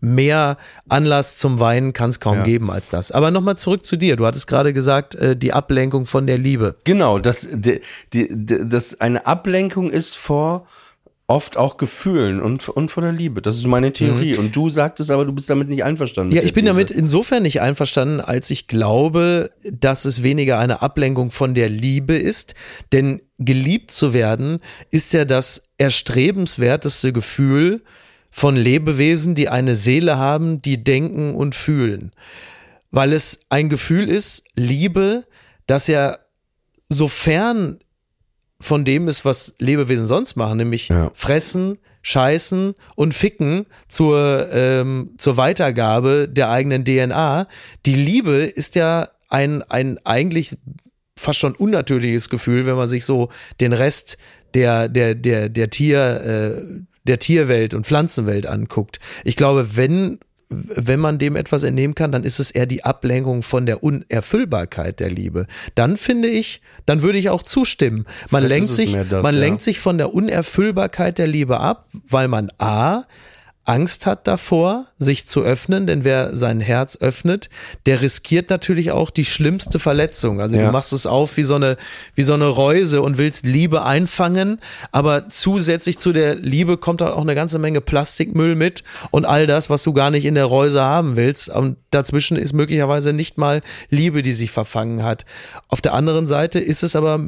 mehr Anlass zum Weinen kann es kaum Ja. geben als das. Aber nochmal zurück zu dir. Du hattest gerade gesagt, äh, die Ablenkung von der Liebe. Genau, dass die, die, das eine Ablenkung ist vor oft auch Gefühlen und, und vor der Liebe. Das ist meine Theorie. Und du sagtest aber, du bist damit nicht einverstanden. Mhm. Ja, ich bin These. damit insofern nicht einverstanden, als ich glaube, dass es weniger eine Ablenkung von der Liebe ist. Denn geliebt zu werden ist ja das erstrebenswerteste Gefühl von Lebewesen, die eine Seele haben, die denken und fühlen. Weil es ein Gefühl ist, Liebe, das ja so fern von dem ist, was Lebewesen sonst machen, nämlich Ja. fressen, scheißen und ficken zur, ähm, zur Weitergabe der eigenen DNA. Die Liebe ist ja ein, ein eigentlich fast schon unnatürliches Gefühl, wenn man sich so den Rest der, der, der, der Tier, äh, der Tierwelt und Pflanzenwelt anguckt. Ich glaube, wenn wenn man dem etwas entnehmen kann, dann ist es eher die Ablenkung von der Unerfüllbarkeit der Liebe. Dann finde ich, dann würde ich auch zustimmen. Man Vielleicht lenkt sich, das, man ja. lenkt sich von der Unerfüllbarkeit der Liebe ab, weil man A Angst hat davor, sich zu öffnen, denn wer sein Herz öffnet, der riskiert natürlich auch die schlimmste Verletzung. Also Ja. du machst es auf wie so eine, wie so eine Reuse und willst Liebe einfangen, aber zusätzlich zu der Liebe kommt halt auch eine ganze Menge Plastikmüll mit und all das, was du gar nicht in der Reuse haben willst. Und dazwischen ist möglicherweise nicht mal Liebe, die sich verfangen hat. Auf der anderen Seite ist es aber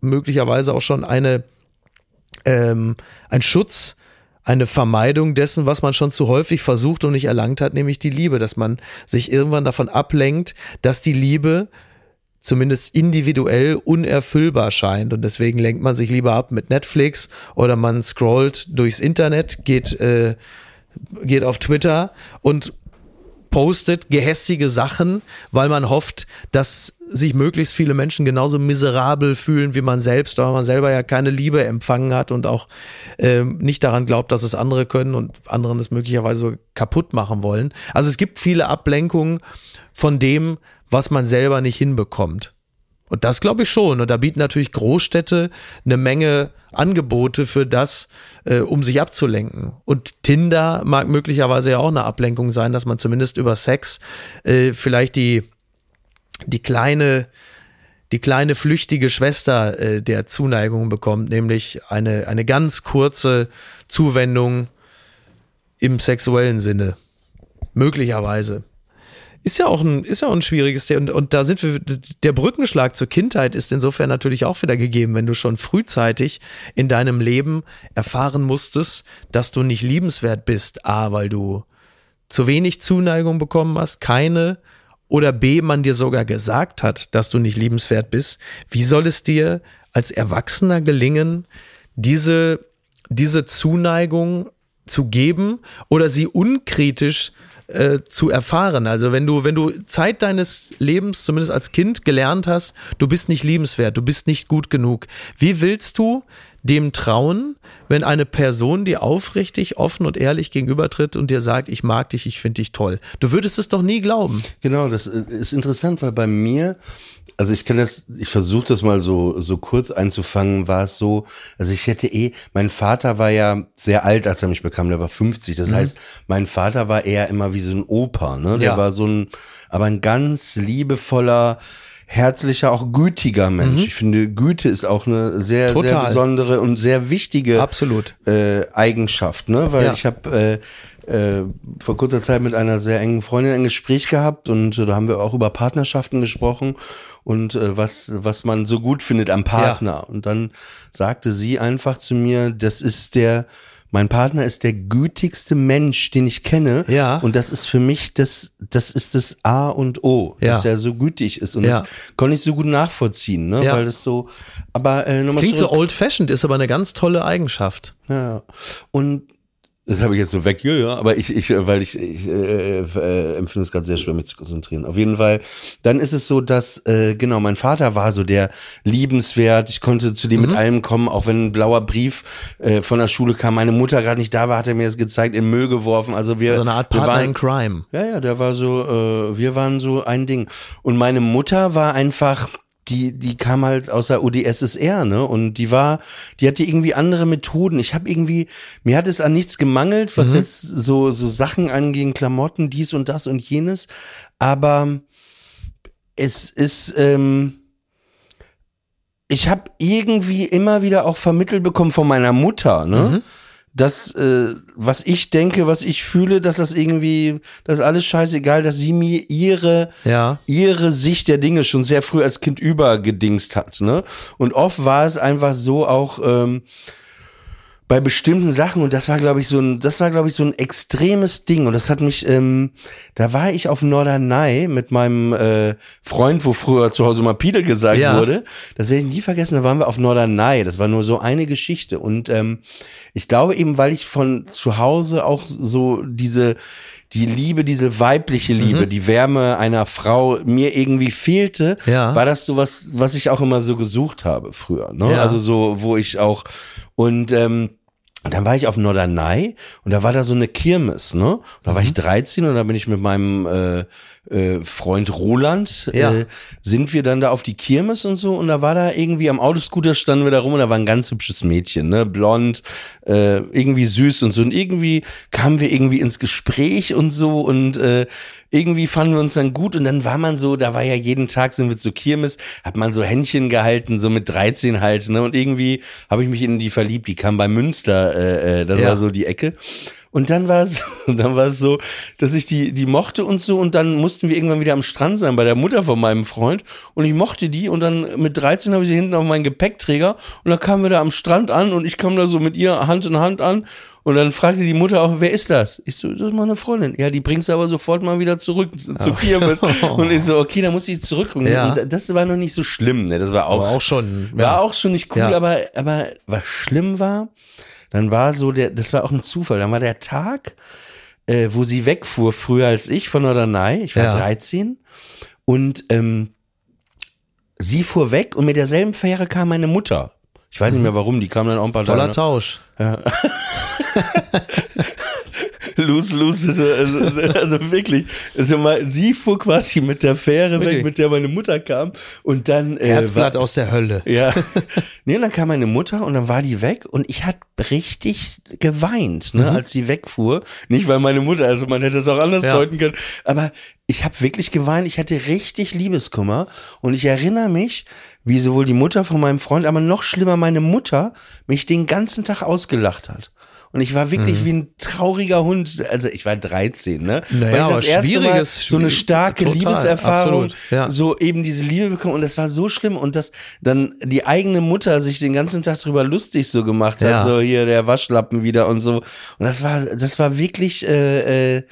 möglicherweise auch schon eine, ähm, ein Schutz, eine Vermeidung dessen, was man schon zu häufig versucht und nicht erlangt hat, nämlich die Liebe, dass man sich irgendwann davon ablenkt, dass die Liebe zumindest individuell unerfüllbar scheint. Und deswegen lenkt man sich lieber ab mit Netflix oder man scrollt durchs Internet, geht, äh, geht auf Twitter und postet gehässige Sachen, weil man hofft, dass sich möglichst viele Menschen genauso miserabel fühlen wie man selbst, weil man selber ja keine Liebe empfangen hat und auch ähm, nicht daran glaubt, dass es andere können und anderen es möglicherweise kaputt machen wollen. Also es gibt viele Ablenkungen von dem, was man selber nicht hinbekommt. Und das glaube ich schon. Und da bieten natürlich Großstädte eine Menge Angebote für das, äh, um sich abzulenken. Und Tinder mag möglicherweise ja auch eine Ablenkung sein, dass man zumindest über Sex äh, vielleicht die, die kleine, die kleine flüchtige Schwester äh, der Zuneigung bekommt, nämlich eine, eine ganz kurze Zuwendung im sexuellen Sinne. Möglicherweise. Ist ja auch ein, ist ja auch ein schwieriges Thema. Und, und da sind wir, der Brückenschlag zur Kindheit ist insofern natürlich auch wieder gegeben, wenn du schon frühzeitig in deinem Leben erfahren musstest, dass du nicht liebenswert bist. A, weil du zu wenig Zuneigung bekommen hast, keine, oder B, man dir sogar gesagt hat, dass du nicht liebenswert bist. Wie soll es dir als Erwachsener gelingen, diese, diese Zuneigung zu geben oder sie unkritisch äh, zu erfahren. Also wenn du, wenn du Zeit deines Lebens, zumindest als Kind, gelernt hast, du bist nicht liebenswert, du bist nicht gut genug. Wie willst du dem trauen, wenn eine Person dir aufrichtig, offen und ehrlich gegenübertritt und dir sagt, ich mag dich, ich finde dich toll? Du würdest es doch nie glauben. Genau, das ist interessant, weil bei mir, also ich kann das, ich versuche das mal so so kurz einzufangen, war es so, also ich hätte eh, mein Vater war ja sehr alt, als er mich bekam, der war 50. Das heißt, mein Vater war eher immer wie so ein Opa, ne? Der Ja. war so ein, aber ein ganz liebevoller, herzlicher, auch gütiger Mensch. Ich finde, Güte ist auch eine sehr, sehr Total. besondere und sehr wichtige Absolut. äh, Eigenschaft, ne? Weil Ja. ich habe äh, äh, vor kurzer Zeit mit einer sehr engen Freundin ein Gespräch gehabt und äh, da haben wir auch über Partnerschaften gesprochen und äh, was was man so gut findet am Partner. Und dann sagte sie einfach zu mir, das ist der mein Partner ist der gütigste Mensch, den ich kenne. Ja. Und das ist für mich das, das ist das A und O, Ja. dass er so gütig ist. Und Ja. das konnte ich so gut nachvollziehen, ne? Ja. Weil das so, aber äh, nochmal Klingt zurück. so old-fashioned, ist aber eine ganz tolle Eigenschaft. Ja. Und das habe ich jetzt so weg, ja, ja, aber ich, ich, weil ich, ich äh, äh, empfinde es gerade sehr schwer, mich zu konzentrieren. Auf jeden Fall, dann ist es so, dass, äh, genau, mein Vater war so der liebenswert, ich konnte zu dem mit allem kommen, auch wenn ein blauer Brief äh, von der Schule kam, meine Mutter gerade nicht da war, hat er mir das gezeigt, in Müll geworfen, also wir, So eine Art Partner waren, in Crime. ja, ja, der war so, äh, wir waren so ein Ding. Und meine Mutter war einfach, die, die kam halt aus der UdSSR, ne? Und die war, die hatte irgendwie andere Methoden. Ich habe irgendwie, mir hat es an nichts gemangelt, was jetzt so, so Sachen anging, Klamotten, dies und das und jenes. Aber es ist, ähm, ich habe irgendwie immer wieder auch vermittelt bekommen von meiner Mutter, ne? Dass äh, was ich denke, was ich fühle, dass das irgendwie, das ist alles scheißegal, dass sie mir ihre Ja. ihre Sicht der Dinge schon sehr früh als Kind übergedingst hat, ne? Und oft war es einfach so auch ähm, bei bestimmten Sachen und das war glaube ich so ein das war glaube ich so ein extremes Ding und das hat mich ähm, da war ich auf Norderney mit meinem äh, Freund wo früher zu Hause mal Pidel gesagt Ja. wurde das werde ich nie vergessen da waren wir auf Norderney das war nur so eine Geschichte und ähm, ich glaube eben weil ich von zu Hause auch so diese die Liebe, diese weibliche Liebe, Mhm. die Wärme einer Frau mir irgendwie fehlte, Ja. war das so was, was ich auch immer so gesucht habe früher. Ne? Ja. Also so, wo ich auch und ähm, dann war ich auf Norderney und da war da so eine Kirmes, ne? Da war ich 13 und da bin ich mit meinem äh, äh, Freund Roland, Ja. äh, sind wir dann da auf die Kirmes und so. Und da war da irgendwie am Autoscooter standen wir da rum und da war ein ganz hübsches Mädchen, ne, blond, äh, irgendwie süß und so. Und irgendwie kamen wir irgendwie ins Gespräch und so. Und äh, irgendwie fanden wir uns dann gut. Und dann war man so, da war ja jeden Tag sind wir zur Kirmes, hat man so Händchen gehalten, so mit 13 halt, ne, und irgendwie habe ich mich in die verliebt, die kam bei Münster, äh, äh, das Ja. war so die Ecke. Und dann war es, dann war es so, dass ich die, die mochte und so und dann mussten wir irgendwann wieder am Strand sein bei der Mutter von meinem Freund und ich mochte die und dann mit 13 habe ich sie hinten auf meinen Gepäckträger und dann kamen wir da am Strand an und ich kam da so mit ihr Hand in Hand an und dann fragte die Mutter auch, wer ist das? Ich so, das ist meine Freundin. Ja, die bringst du aber sofort mal wieder zurück zu- zur Kirmes. Und ich so, okay, dann muss ich. Ja. Und das war noch nicht so schlimm, ne? Das war auch, Aber auch schon, war ja. auch schon nicht cool, Ja. aber, aber was schlimm war, dann war so der, das war auch ein Zufall, dann war der Tag, äh, wo sie wegfuhr, früher als ich von Norderney, ich war Ja. 13 und ähm, sie fuhr weg und mit derselben Fähre kam meine Mutter. Ich weiß nicht mehr warum, die kam dann auch ein paar Toller Tage. Tausch. Los, los, also, also wirklich. Also mal, sie fuhr quasi mit der Fähre Wirklich? weg, mit der meine Mutter kam und dann äh, war, Herzblatt aus der Hölle. Ja. nee, und dann kam meine Mutter und dann war die weg und ich hatte richtig geweint, ne, Mhm. als sie wegfuhr. Nicht, weil meine Mutter, also man hätte es auch anders Ja. deuten können, aber ich habe wirklich geweint, ich hatte richtig Liebeskummer und ich erinnere mich, wie sowohl die Mutter von meinem Freund, aber noch schlimmer meine Mutter mich den ganzen Tag ausgelacht hat. Und ich war wirklich wie ein trauriger Hund. Also ich war 13, ne? Mhm. Naja, Weil ich das erste Mal so eine starke total, Liebeserfahrung, ja. so eben diese Liebe bekommen und das war so schlimm und dass dann die eigene Mutter sich den ganzen Tag drüber lustig so gemacht hat, Ja. so hier der Waschlappen wieder und so und das war das war wirklich äh, äh,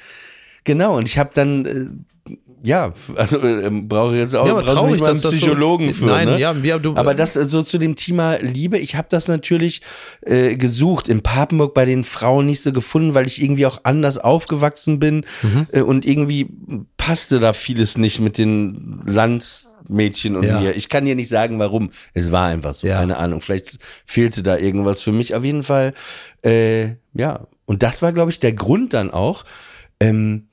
genau und ich habe dann äh, ja, also äh, brauche ich jetzt auch Ja, traurig, nicht mal einen das so- Psychologen für. Nein, ne? ja, ja, du- aber das äh, so zu dem Thema Liebe, ich habe das natürlich äh, gesucht in Papenburg bei den Frauen nicht so gefunden, weil ich irgendwie auch anders aufgewachsen bin Mhm. äh, und irgendwie passte da vieles nicht mit den Landmädchen und Ja. mir. Ich kann dir nicht sagen, warum. Es war einfach so, Ja. keine Ahnung. Vielleicht fehlte da irgendwas für mich. Auf jeden Fall, äh, ja. Und das war, glaube ich, der Grund dann auch. Ähm,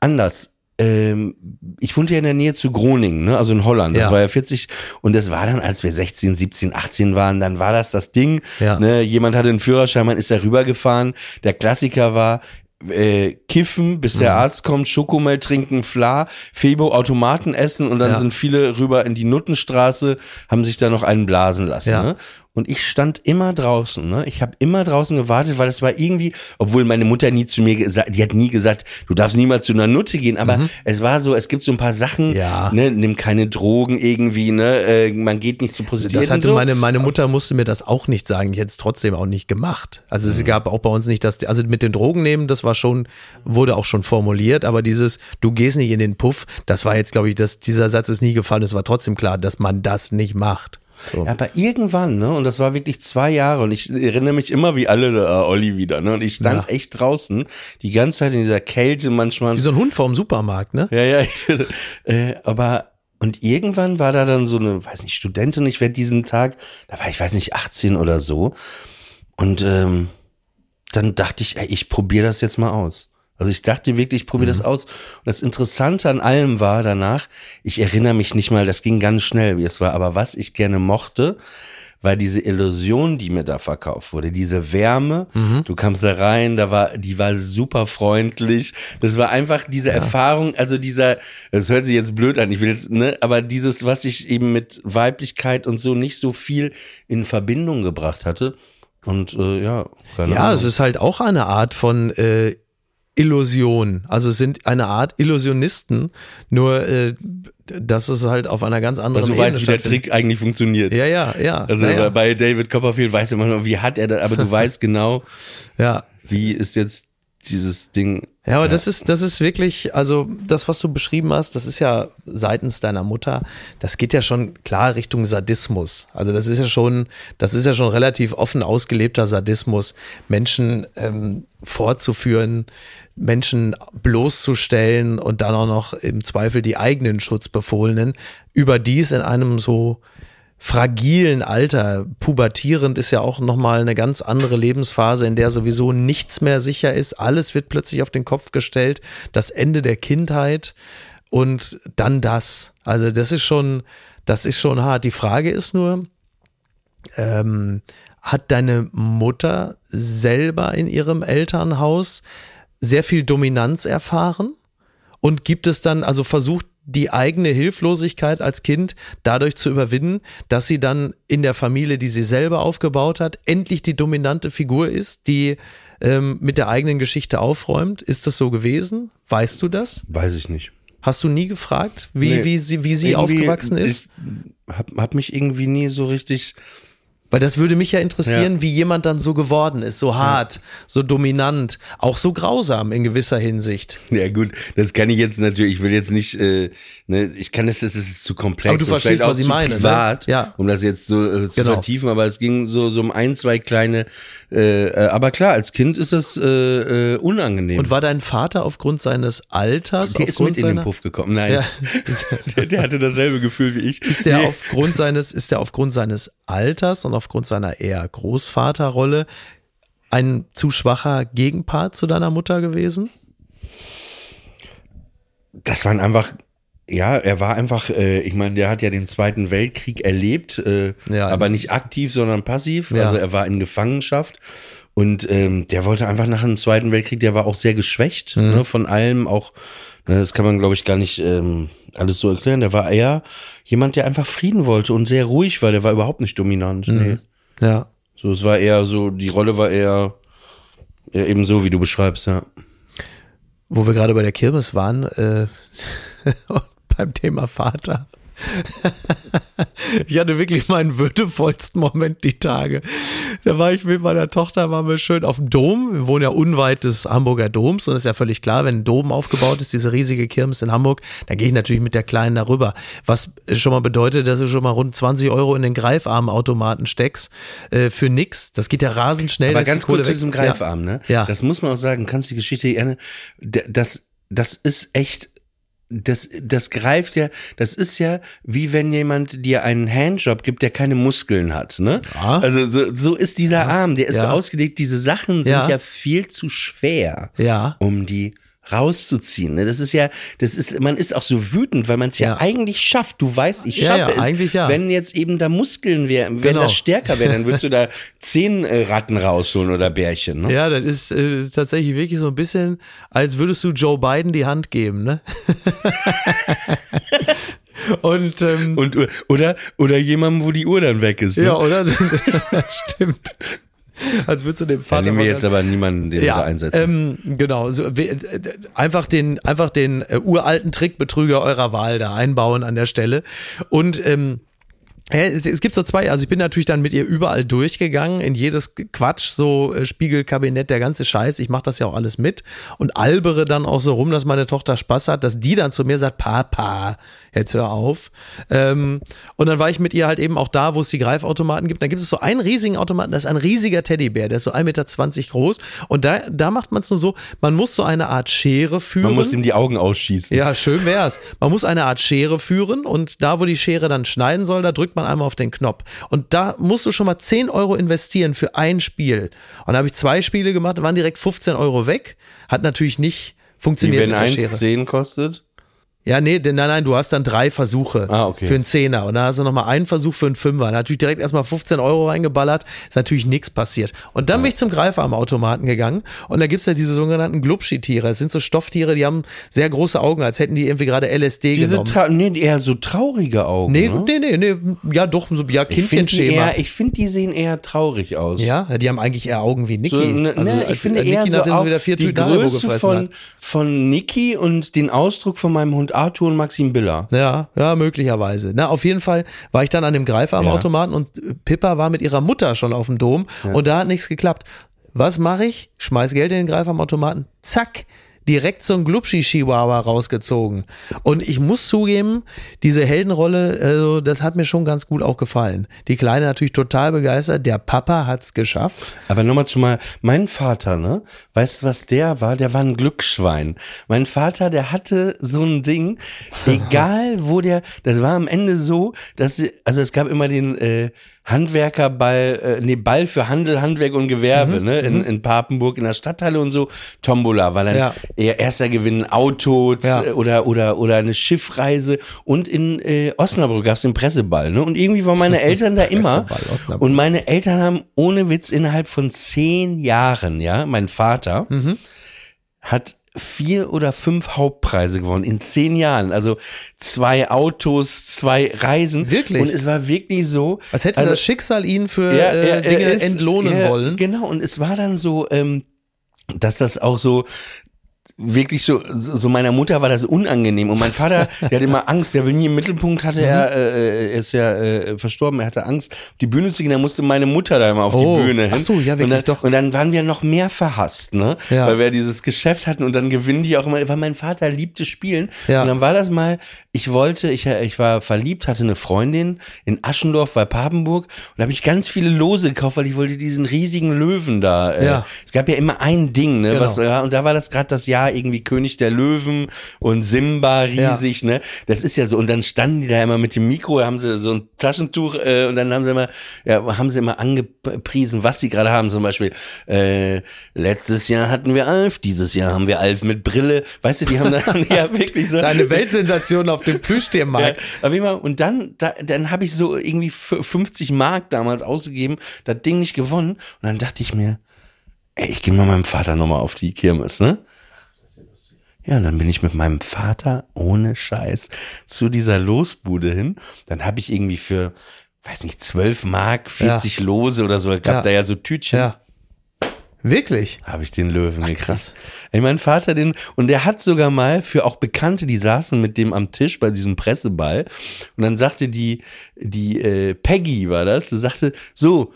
anders. Ähm, ich wohnte ja in der Nähe zu Groningen, ne? also in Holland. Das Ja. war ja 40. Und das war dann, als wir 16, 17, 18 waren, dann war das das Ding. Ja. Ne? Jemand hatte einen Führerschein, man ist da rübergefahren. Der Klassiker war, äh, kiffen, bis Mhm. der Arzt kommt, Schokomel trinken, Fla, Febo, Automaten essen und dann Ja. sind viele rüber in die Nuttenstraße, haben sich da noch einen blasen lassen. Ne? Und ich stand immer draußen. Ne? Ich habe immer draußen gewartet, weil es war irgendwie, obwohl meine Mutter nie zu mir gesagt, die hat nie gesagt, du darfst niemals zu einer Nutte gehen, aber es war so, es gibt so ein paar Sachen, Mhm. Ja. ne, nimm keine Drogen irgendwie, ne, äh, man geht nicht zu Prostituierten. Das hatte so. meine, meine Mutter musste mir das auch nicht sagen. Ich hätte es trotzdem auch nicht gemacht. Also Mhm. es gab auch bei uns nicht das, also mit den Drogen nehmen, das war schon, wurde auch schon formuliert, aber dieses, du gehst nicht in den Puff, das war jetzt, glaube ich, das, dieser Satz ist nie gefallen. Es war trotzdem klar, dass man das nicht macht. So. Ja, aber irgendwann, ne, und das war wirklich zwei Jahre, und ich erinnere mich immer wie alle, äh, Olli wieder, ne, und ich stand Ja. echt draußen, die ganze Zeit in dieser Kälte manchmal. Wie so ein Hund vorm Supermarkt, ne? Ja, ja, ich finde, äh, aber und irgendwann war da dann so eine, weiß nicht, Studentin, ich werde diesen Tag, da war ich, weiß nicht, 18 oder so. Und ähm, dann dachte ich, ey, ich probiere das jetzt mal aus. Also ich dachte wirklich, ich probiere das aus. Und das Interessante an allem war danach, ich erinnere mich nicht mal, das ging ganz schnell, wie es war, aber was ich gerne mochte, war diese Illusion, die mir da verkauft wurde, diese Wärme. Du kamst da rein, da war, die war super freundlich. Das war einfach diese Erfahrung, also dieser, das hört sich jetzt blöd an, ich will jetzt, ne, aber dieses, was ich eben mit Weiblichkeit und so nicht so viel in Verbindung gebracht hatte. Und äh, ja, keine Ja, Ahnung. es ist halt auch eine Art von äh, Illusion. Also sind eine Art Illusionisten, nur äh, dass es halt auf einer ganz anderen Also du Ebene weißt, wie der. Trick eigentlich funktioniert. Ja, ja, ja. Also naja. bei David Copperfield weiß man noch, wie hat er das, aber du weißt genau, ja. wie ist jetzt dieses Ding. Ja, aber das ist, das ist wirklich, also das, was du beschrieben hast, das ist ja seitens deiner Mutter, das geht ja schon klar Richtung Sadismus. Also das ist ja schon, das ist ja schon relativ offen ausgelebter Sadismus, Menschen ähm, vorzuführen, Menschen bloßzustellen und dann auch noch im Zweifel die eigenen Schutzbefohlenen, überdies in einem so fragilen Alter, pubertierend ist ja auch nochmal eine ganz andere Lebensphase, in der sowieso nichts mehr sicher ist. Alles wird plötzlich auf den Kopf gestellt. Das Ende der Kindheit und dann das. Also das ist schon, das ist schon hart. Die Frage ist nur, ähm, hat deine Mutter selber in ihrem Elternhaus sehr viel Dominanz erfahren? Und gibt es dann, also versucht die eigene Hilflosigkeit als Kind dadurch zu überwinden, dass sie dann in der Familie, die sie selber aufgebaut hat, endlich die dominante Figur ist, die ähm, mit der eigenen Geschichte aufräumt. Ist das so gewesen? Weißt du das? Weiß ich nicht. Hast du nie gefragt, wie, Nee. wie sie, wie sie aufgewachsen ist? Ich hab, hab mich irgendwie nie so richtig. Weil das würde mich ja interessieren, wie jemand dann so geworden ist, so hart, so dominant, auch so grausam in gewisser Hinsicht. Ja gut, das kann ich jetzt natürlich. Ich will jetzt nicht. Äh, ne, ich kann das. Das ist zu komplex. Aber du verstehst, was ich meine, ne? Privat, Ja. Um das jetzt so äh, zu Genau. vertiefen. Aber es ging so so um ein zwei kleine. Äh, äh, aber klar, als Kind ist das äh, äh, unangenehm. Und war dein Vater aufgrund seines Alters, der ist mit in den seiner, Puff gekommen. Nein, Ja. der, der hatte dasselbe Gefühl wie ich. ist der Nee. aufgrund seines, ist der aufgrund seines Alters und aufgrund seiner eher Großvaterrolle ein zu schwacher Gegenpart zu deiner Mutter gewesen? Das waren einfach, ja, er war einfach, äh, ich meine, der hat ja den Zweiten Weltkrieg erlebt, äh, Ja. aber nicht aktiv, sondern passiv. Ja. Also er war in Gefangenschaft. Und ähm, der wollte einfach nach dem Zweiten Weltkrieg, der war auch sehr geschwächt Mhm. ne, von allem, auch, ne, das kann man, glaube ich, gar nicht ähm, alles so erklären. Der war eher jemand, der einfach Frieden wollte und sehr ruhig war. Der war überhaupt nicht dominant. Mhm. Nee. Ja. So, es war eher so, die Rolle war eher, eher eben so, wie du beschreibst, ja. Wo wir gerade bei der Kirmes waren, äh, beim Thema Vater. ich hatte wirklich meinen würdevollsten Moment die Tage. Da war ich mit meiner Tochter, waren wir schön auf dem Dom. Wir wohnen ja unweit des Hamburger Doms und ist ja völlig klar, wenn ein Dom aufgebaut ist, diese riesige Kirmes in Hamburg, dann gehe ich natürlich mit der Kleinen darüber. Was schon mal bedeutet, dass du schon mal rund 20 Euro in den Greifarmautomaten steckst äh, für nix. Das geht ja rasend schnell. Aber ganz kurz zu diesem Greifarm, ne? Ja. Das muss man auch sagen, kannst die Geschichte gerne, das, das ist echt, das, das greift ja, das ist ja wie wenn jemand dir einen Handjob gibt, der keine Muskeln hat, ne? Ja. Also so, so ist dieser Arm, der ist Ja. so ausgelegt, diese Sachen sind Ja. ja, viel zu schwer, Ja. um die rauszuziehen. Ne? Das ist ja, das ist, man ist auch so wütend, weil man es ja. Ja. eigentlich schafft. Du weißt, ich schaffe ja, es. eigentlich ja. Wenn jetzt eben da Muskeln wären, wenn Genau. das stärker wäre, dann würdest du da zehn äh, Ratten rausholen oder Bärchen. Ne? Ja, das ist, äh, tatsächlich wirklich so ein bisschen, als würdest du Joe Biden die Hand geben, ne? Und ähm, Und, oder, oder jemandem, wo die Uhr dann weg ist. Ne? ja, oder? Stimmt. Als würdest du dem Vater nehmen wir jetzt aber niemanden, den wir da einsetzen. Ähm, genau, so, we- äh, einfach den, einfach den äh, uralten Trickbetrüger eurer Wahl da einbauen an der Stelle. Und ähm, ja, es, es gibt so zwei, also ich bin natürlich dann mit ihr überall durchgegangen, in jedes Quatsch, so äh, Spiegelkabinett, der ganze Scheiß, ich mache das ja auch alles mit und albere dann auch so rum, dass meine Tochter Spaß hat, dass die dann zu mir sagt, Papa, jetzt hör auf. Ähm, und dann war ich mit ihr halt eben auch da, wo es die Greifautomaten gibt. Da gibt es so einen riesigen Automaten, das ist ein riesiger Teddybär, der ist so 1,20 Meter groß und da, da macht man es nur so, man muss so eine Art Schere führen. Man muss ihm die Augen ausschießen. Ja, schön wär's. Man muss eine Art Schere führen und da, wo die Schere dann schneiden soll, da drückt man einmal auf den Knopf. Und da musst du schon mal 10 Euro investieren für ein Spiel. Und da habe ich zwei Spiele gemacht, waren direkt 15 Euro weg. Hat natürlich nicht Wie funktioniert wenn mit der eins Schere. 10 kostet. Ja, nee, denn, nein, nein, du hast dann drei Versuche Ah, okay. für einen Zehner und dann hast du nochmal einen Versuch für einen Fünfer. Natürlich direkt erstmal 15 Euro reingeballert, ist natürlich nichts passiert. Und dann bin ich zum Greifarmautomaten gegangen und da gibt's ja diese sogenannten Glubschi-Tiere. Das sind so Stofftiere, die haben sehr große Augen, als hätten die irgendwie gerade LSD Diese genommen. tra nee, eher so traurige Augen. Nee, ne? nee, nee, nee, ja doch, so ja, Ich finde die, Kindchenschema. find, die sehen eher traurig aus. Ja, die haben eigentlich eher Augen wie Niki. So, ne, also, ne, ich finde äh, Niki eher so auch sie wieder vier die Tüten Größe von, hat. von Niki und den Ausdruck von meinem Hund Arthur und Maxim Biller. Ja, ja, möglicherweise. Na, auf jeden Fall war ich dann an dem Greifarmautomaten und äh, Pippa war mit ihrer Mutter schon auf dem Dom und da hat nichts geklappt. Was mache ich? Schmeiß Geld in den Greifarmautomaten. Zack. Direkt so ein Glubschi-Chihuahua rausgezogen. Und ich muss zugeben, diese Heldenrolle, also das hat mir schon ganz gut auch gefallen. Die Kleine natürlich total begeistert, der Papa hat's geschafft. Aber nochmal zu mal, mein Vater, ne? Weißt du, was der war? Der war ein Glücksschwein. Mein Vater, der hatte so ein Ding, egal wo der, das war am Ende so, dass, also es gab immer den äh, Handwerkerball, äh, nee, Ball für Handel, Handwerk und Gewerbe, ne? In, in Papenburg in der Stadthalle und so. Tombola war dann Ja. eher erster Gewinn ein Auto z- Ja. oder, oder, oder eine Schiffreise. Und in äh, Osnabrück gab's den Presseball, ne? Und irgendwie waren meine Eltern da immer. Und meine Eltern haben ohne Witz innerhalb von zehn Jahren, ja, mein Vater Mhm. hat vier oder fünf Hauptpreise gewonnen in zehn Jahren. Also zwei Autos, zwei Reisen. Wirklich? Und es war wirklich so. Als hätte also, das Schicksal ihn für ja, äh, Dinge ist- entlohnen ja, wollen. Genau, und es war dann so, ähm, dass das auch so wirklich so, so meiner Mutter war das unangenehm und mein Vater, der hatte immer Angst, der will nie im Mittelpunkt, hatte er, Mhm. äh, er ist ja äh, verstorben, er hatte Angst, auf die Bühne zu gehen, da musste meine Mutter da immer auf Oh, die Bühne hin. ach so, ja, wirklich und dann, doch. Und dann waren wir noch mehr verhasst, ne, Ja. weil wir dieses Geschäft hatten und dann gewinnen die auch immer, weil mein Vater liebte Spielen Ja. und dann war das mal, ich wollte, ich, ich war verliebt, hatte eine Freundin in Aschendorf bei Papenburg und da habe ich ganz viele Lose gekauft, weil ich wollte diesen riesigen Löwen da. Äh, Ja. Es gab ja immer ein Ding, ne? Genau. Was, und da war das gerade das Jahr irgendwie König der Löwen und Simba riesig, ne? Das ist ja so. Und dann standen die da immer mit dem Mikro, haben sie so ein Taschentuch äh, und dann haben sie immer, ja, haben sie immer angepriesen, was sie gerade haben. Zum Beispiel, äh, letztes Jahr hatten wir Alf, dieses Jahr haben wir Alf mit Brille. Weißt du, die haben dann ja wirklich so. Das ist eine Weltsensation auf dem Ja, Plüschtiermarkt. auf jeden Fall. Und dann, da, dann habe ich so irgendwie f- 50 Mark damals ausgegeben, das Ding nicht gewonnen. Und dann dachte ich mir, ey, ich gehe mal meinem Vater nochmal auf die Kirmes, ne? Ja, und dann bin ich mit meinem Vater ohne Scheiß zu dieser Losbude hin. Dann habe ich irgendwie für, weiß nicht, 12 Mark, 40 Lose oder so, gab Ja. da ja so Tütchen Ja. Wirklich? habe ich den Löwen gekriegt. krass. Ey, mein Vater den und der hat sogar mal für auch Bekannte, die saßen mit dem am Tisch bei diesem Presseball und dann sagte die die äh, Peggy war das, sagte so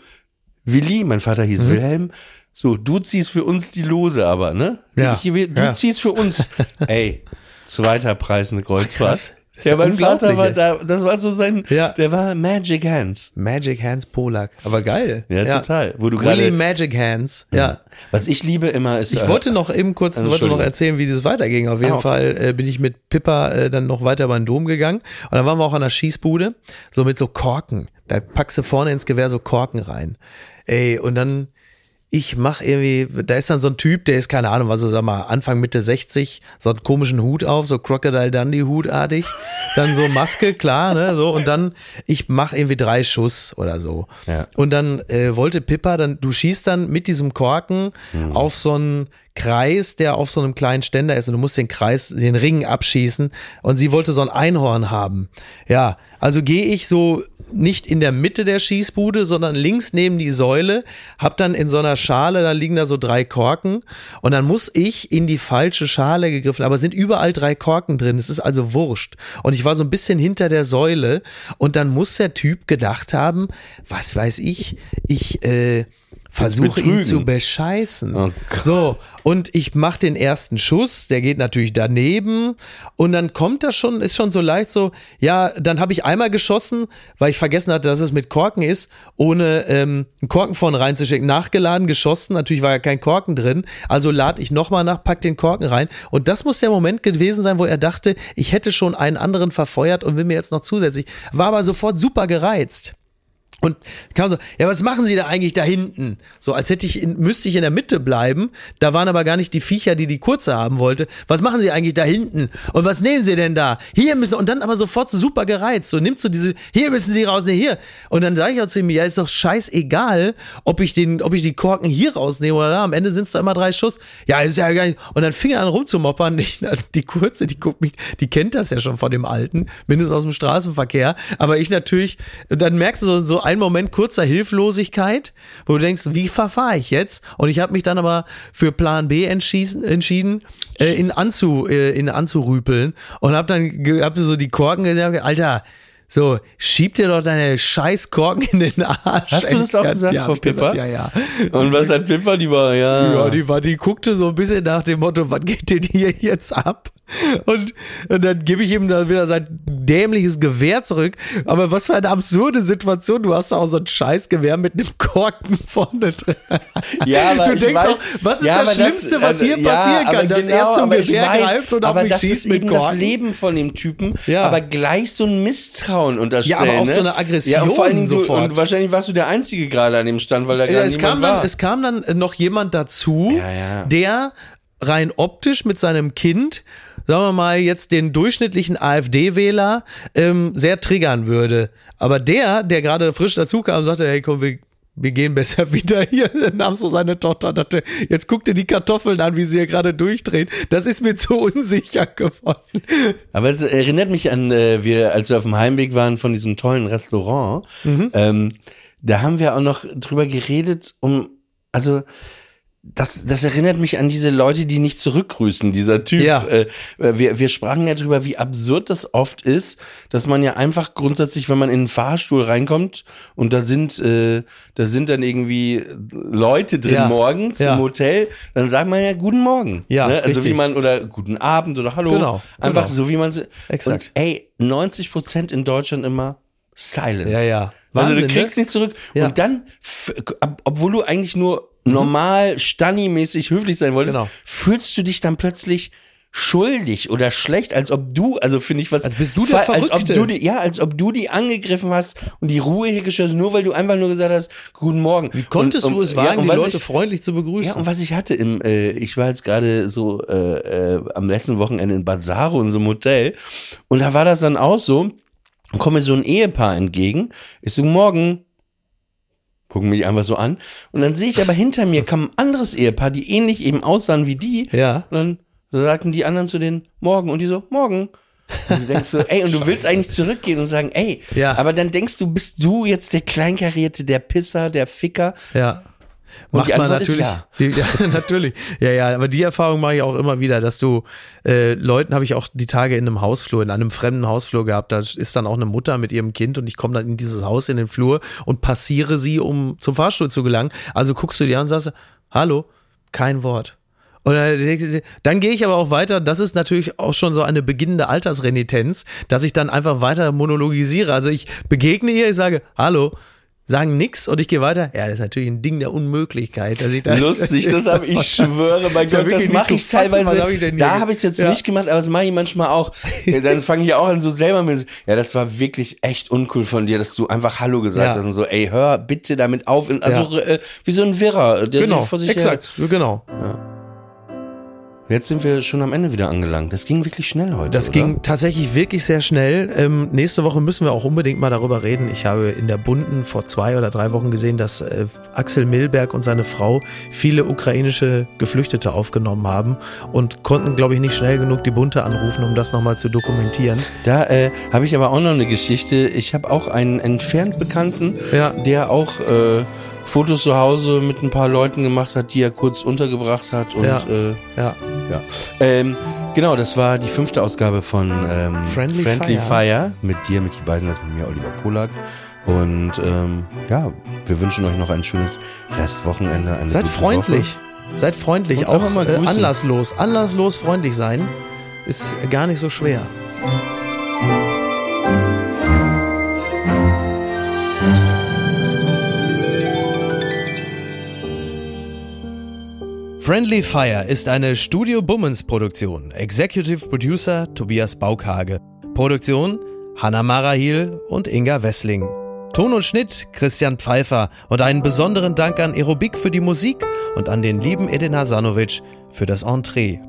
Willi, mein Vater hieß Mhm. Wilhelm, so du ziehst für uns die Lose, aber ne? Ja, Ich, du ja. ziehst für uns. Ey, zweiter Preis eine Kreuzfahrt. ist Ja, ja mein Vater war da, das war so sein, Ja. der war Magic Hands. Magic Hands Polak. Aber geil. Ja, total. Wo du Willy gerade, Magic Hands. Ja. was ich liebe immer ist, Ich äh, wollte noch eben kurz, also wollte noch erzählen, wie das weiterging. Auf jeden Ah, okay. Fall äh, bin ich mit Pippa äh, dann noch weiter beim Dom gegangen. Und dann waren wir auch an der Schießbude, so mit so Korken. Da packst du vorne ins Gewehr so Korken rein. Ey, und dann, ich mach irgendwie, da ist dann so ein Typ, der ist, keine Ahnung, was so, sag mal, Anfang, Mitte 60, so einen komischen Hut auf, so Crocodile Dundee Hutartig. Dann so Maske, klar, ne, so. Und dann, ich mach irgendwie drei Schuss oder so. Ja. Und dann äh, wollte Pippa, dann, du schießt dann mit diesem Korken auf so einen Kreis, der auf so einem kleinen Ständer ist und du musst den Kreis, den Ring abschießen und sie wollte so ein Einhorn haben. Ja, also gehe ich so nicht in der Mitte der Schießbude, sondern links neben die Säule, hab dann in so einer Schale, da liegen da so drei Korken und dann muss ich in die falsche Schale gegriffen, aber sind überall drei Korken drin, es ist also wurscht. Und ich war so ein bisschen hinter der Säule und dann muss der Typ gedacht haben, was weiß ich, ich äh, versuche ihn zu bescheißen. Oh so, und ich mache den ersten Schuss, der geht natürlich daneben. Und dann kommt das schon, ist schon so leicht so, ja, dann habe ich einmal geschossen, weil ich vergessen hatte, dass es mit Korken ist, ohne ähm, einen Korken vorne reinzustecken, nachgeladen, geschossen, natürlich war ja kein Korken drin, also lade ich nochmal nach, pack den Korken rein. Und das muss der Moment gewesen sein, wo er dachte, ich hätte schon einen anderen verfeuert und will mir jetzt noch zusätzlich, war aber sofort super gereizt. Und kam so, ja, was machen Sie da eigentlich da hinten? So, als hätte ich, in, müsste ich in der Mitte bleiben. Da waren aber gar nicht die Viecher, die die kurze haben wollte. Was machen Sie eigentlich da hinten? Und was nehmen Sie denn da? Hier müssen, und dann aber sofort so super gereizt. So, nimmt so diese, hier müssen Sie raus, nee, hier. Und dann sage ich auch zu ihm, ja, ist doch scheißegal, ob ich den, ob ich die Korken hier rausnehme oder da. Am Ende sind es doch immer drei Schuss. Ja, ist ja gar nicht. Und dann fing er an rumzumoppern. Ich, die kurze, die guckt mich, die kennt das ja schon von dem Alten, mindestens aus dem Straßenverkehr. Aber ich natürlich, dann merkst du so, so einen Moment kurzer Hilflosigkeit, wo du denkst, wie verfahre ich jetzt? Und ich habe mich dann aber für Plan B entschieden, entschieden äh, in, anzu, äh, in anzurüpeln und habe dann hab so die Korken gesagt, Alter, So, schieb dir doch deine scheiß Korken in den Arsch. Hast du das auch gesagt, ja, Frau ich gesagt, Pippa? Ja, ja. Und was hat Pippa? Die war, ja. Ja, die, war, die guckte so ein bisschen nach dem Motto, was geht denn hier jetzt ab? Und, und dann gebe ich ihm dann wieder sein dämliches Gewehr zurück. Aber was für eine absurde Situation. Du hast da auch so ein Scheißgewehr mit einem Korken vorne drin. Ja, aber du ich denkst weiß, auch, was ist ja, das Schlimmste, was also, hier ja, passieren kann? Dass genau, er zum Gewehr weiß, greift und auf aber mich das schießt ist mit eben das Korken. Leben von dem Typen, Ja. aber gleich so ein Misstrauen unterstellen. Ja, aber auch ne? so eine Aggression Ja, und vor allen Dingen du, sofort. und wahrscheinlich warst du der Einzige gerade an dem Stand, weil da Ja, gerade es, kam war. dann, es kam dann noch jemand dazu, der rein optisch mit seinem Kind, sagen wir mal, jetzt den durchschnittlichen AfD-Wähler ähm, sehr triggern würde. Aber der, der gerade frisch dazu kam, sagte, hey komm, wir, wir gehen besser wieder hier. Dann nahm so seine Tochter, dachte, jetzt guck dir die Kartoffeln an, wie sie hier gerade durchdrehen. Das ist mir zu unsicher geworden. Aber es erinnert mich an, äh, wir, als wir auf dem Heimweg waren von diesem tollen Restaurant, Mhm. ähm, da haben wir auch noch drüber geredet, um, also das, das erinnert mich an diese Leute, die nicht zurückgrüßen, dieser Typ. Ja. Äh, wir, wir sprachen ja drüber, wie absurd das oft ist, dass man ja einfach grundsätzlich, wenn man in einen Fahrstuhl reinkommt und da sind, äh, da sind dann irgendwie Leute drin Ja. morgens Ja. im Hotel, dann sagt man ja Guten Morgen. Ja, ne? Also richtig. wie man, oder Guten Abend oder Hallo. Genau, Einfach genau. so, wie man. Exakt. Und ey, 90 Prozent in Deutschland immer Silence. Ja, ja. also Wahnsinn, du kriegst ne? nicht zurück. Ja. Und dann, obwohl du eigentlich nur normal, Stanni-mäßig höflich sein wolltest, Genau. fühlst du dich dann plötzlich schuldig oder schlecht, als ob du, also finde ich was, Als bist du der als ob Verrückte. du die, ja, als ob du die angegriffen hast und die Ruhe hergestellt hast, nur weil du einfach nur gesagt hast, guten Morgen. Wie konntest und, du es ja, wagen, und die Leute ich, freundlich zu begrüßen? ja, und was ich hatte im, äh, ich war jetzt gerade so äh, äh, am letzten Wochenende in Bad Saro in so einem Hotel und da war das dann auch so, kommt mir so ein Ehepaar entgegen, ich so, morgen, gucken mich einfach so an und dann sehe ich aber hinter mir kam ein anderes Ehepaar, die ähnlich eben aussahen wie die Ja. und dann sagten die anderen zu denen, morgen und die so, morgen. Und du denkst so, ey, und du willst eigentlich zurückgehen und sagen, ey, Ja. aber dann denkst du, bist du jetzt der Kleinkarierte, der Pisser, der Ficker? Ja. Und Macht man natürlich. ja. Die, ja, natürlich. Ja, ja, aber die Erfahrung mache ich auch immer wieder, dass du äh, Leuten habe ich auch die Tage in einem Hausflur, in einem fremden Hausflur gehabt. Da ist dann auch eine Mutter mit ihrem Kind und ich komme dann in dieses Haus in den Flur und passiere sie, um zum Fahrstuhl zu gelangen. Also guckst du dir an und sagst, hallo, kein Wort. Und dann, dann gehe ich aber auch weiter. Das ist natürlich auch schon so eine beginnende Altersrenitenz, dass ich dann einfach weiter monologisiere. Also ich begegne ihr, ich sage, hallo, sagen nix und ich gehe weiter. Ja, das ist natürlich ein Ding der Unmöglichkeit. Dass ich da Lustig, das habe ich schwöre, ja Gott, das mache ich fassen, teilweise. hab ich da habe ich es jetzt Ja. nicht gemacht, aber das mache ich manchmal auch. Ja, Dann fange ich auch an so selber mit, ja, das war wirklich echt uncool von dir, dass du einfach Hallo gesagt Ja. hast und so, ey, hör bitte damit auf. Also Ja. äh, wie so ein Wirrer, der Genau, sich vor sich exakt, genau. Jetzt sind wir schon am Ende wieder angelangt. Das ging wirklich schnell heute. Das oder? ging tatsächlich wirklich sehr schnell. Ähm, nächste Woche müssen wir auch unbedingt mal darüber reden. Ich habe in der Bunden vor zwei oder drei Wochen gesehen, dass äh, Axel Milberg und seine Frau viele ukrainische Geflüchtete aufgenommen haben und konnten, glaube ich, nicht schnell genug die Bunte anrufen, um das nochmal zu dokumentieren. Da äh, habe ich aber auch noch eine Geschichte. Ich habe auch einen entfernt Bekannten, Ja. der auch äh, Fotos zu Hause mit ein paar Leuten gemacht hat, die er kurz untergebracht hat. Und Ja. äh, Ja, ja. Ähm, genau, das war die fünfte Ausgabe von ähm, Friendly Fire. Fire. mit dir, Micky Beisenherz, mit mir, Oliver Polak. Und ähm, ja, wir wünschen euch noch ein schönes Restwochenende. Eine seid freundlich. Seid freundlich, Und auch mal äh, anlasslos. Anlasslos freundlich sein ist gar nicht so schwer. Friendly Fire ist eine Studio Bummens Produktion. Executive Producer Tobias Baukhage. Produktion Hanna Marahil und Inga Wessling. Ton und Schnitt Christian Pfeiffer und einen besonderen Dank an Aerobik für die Musik und an den lieben Edin Hasanovic für das Entree.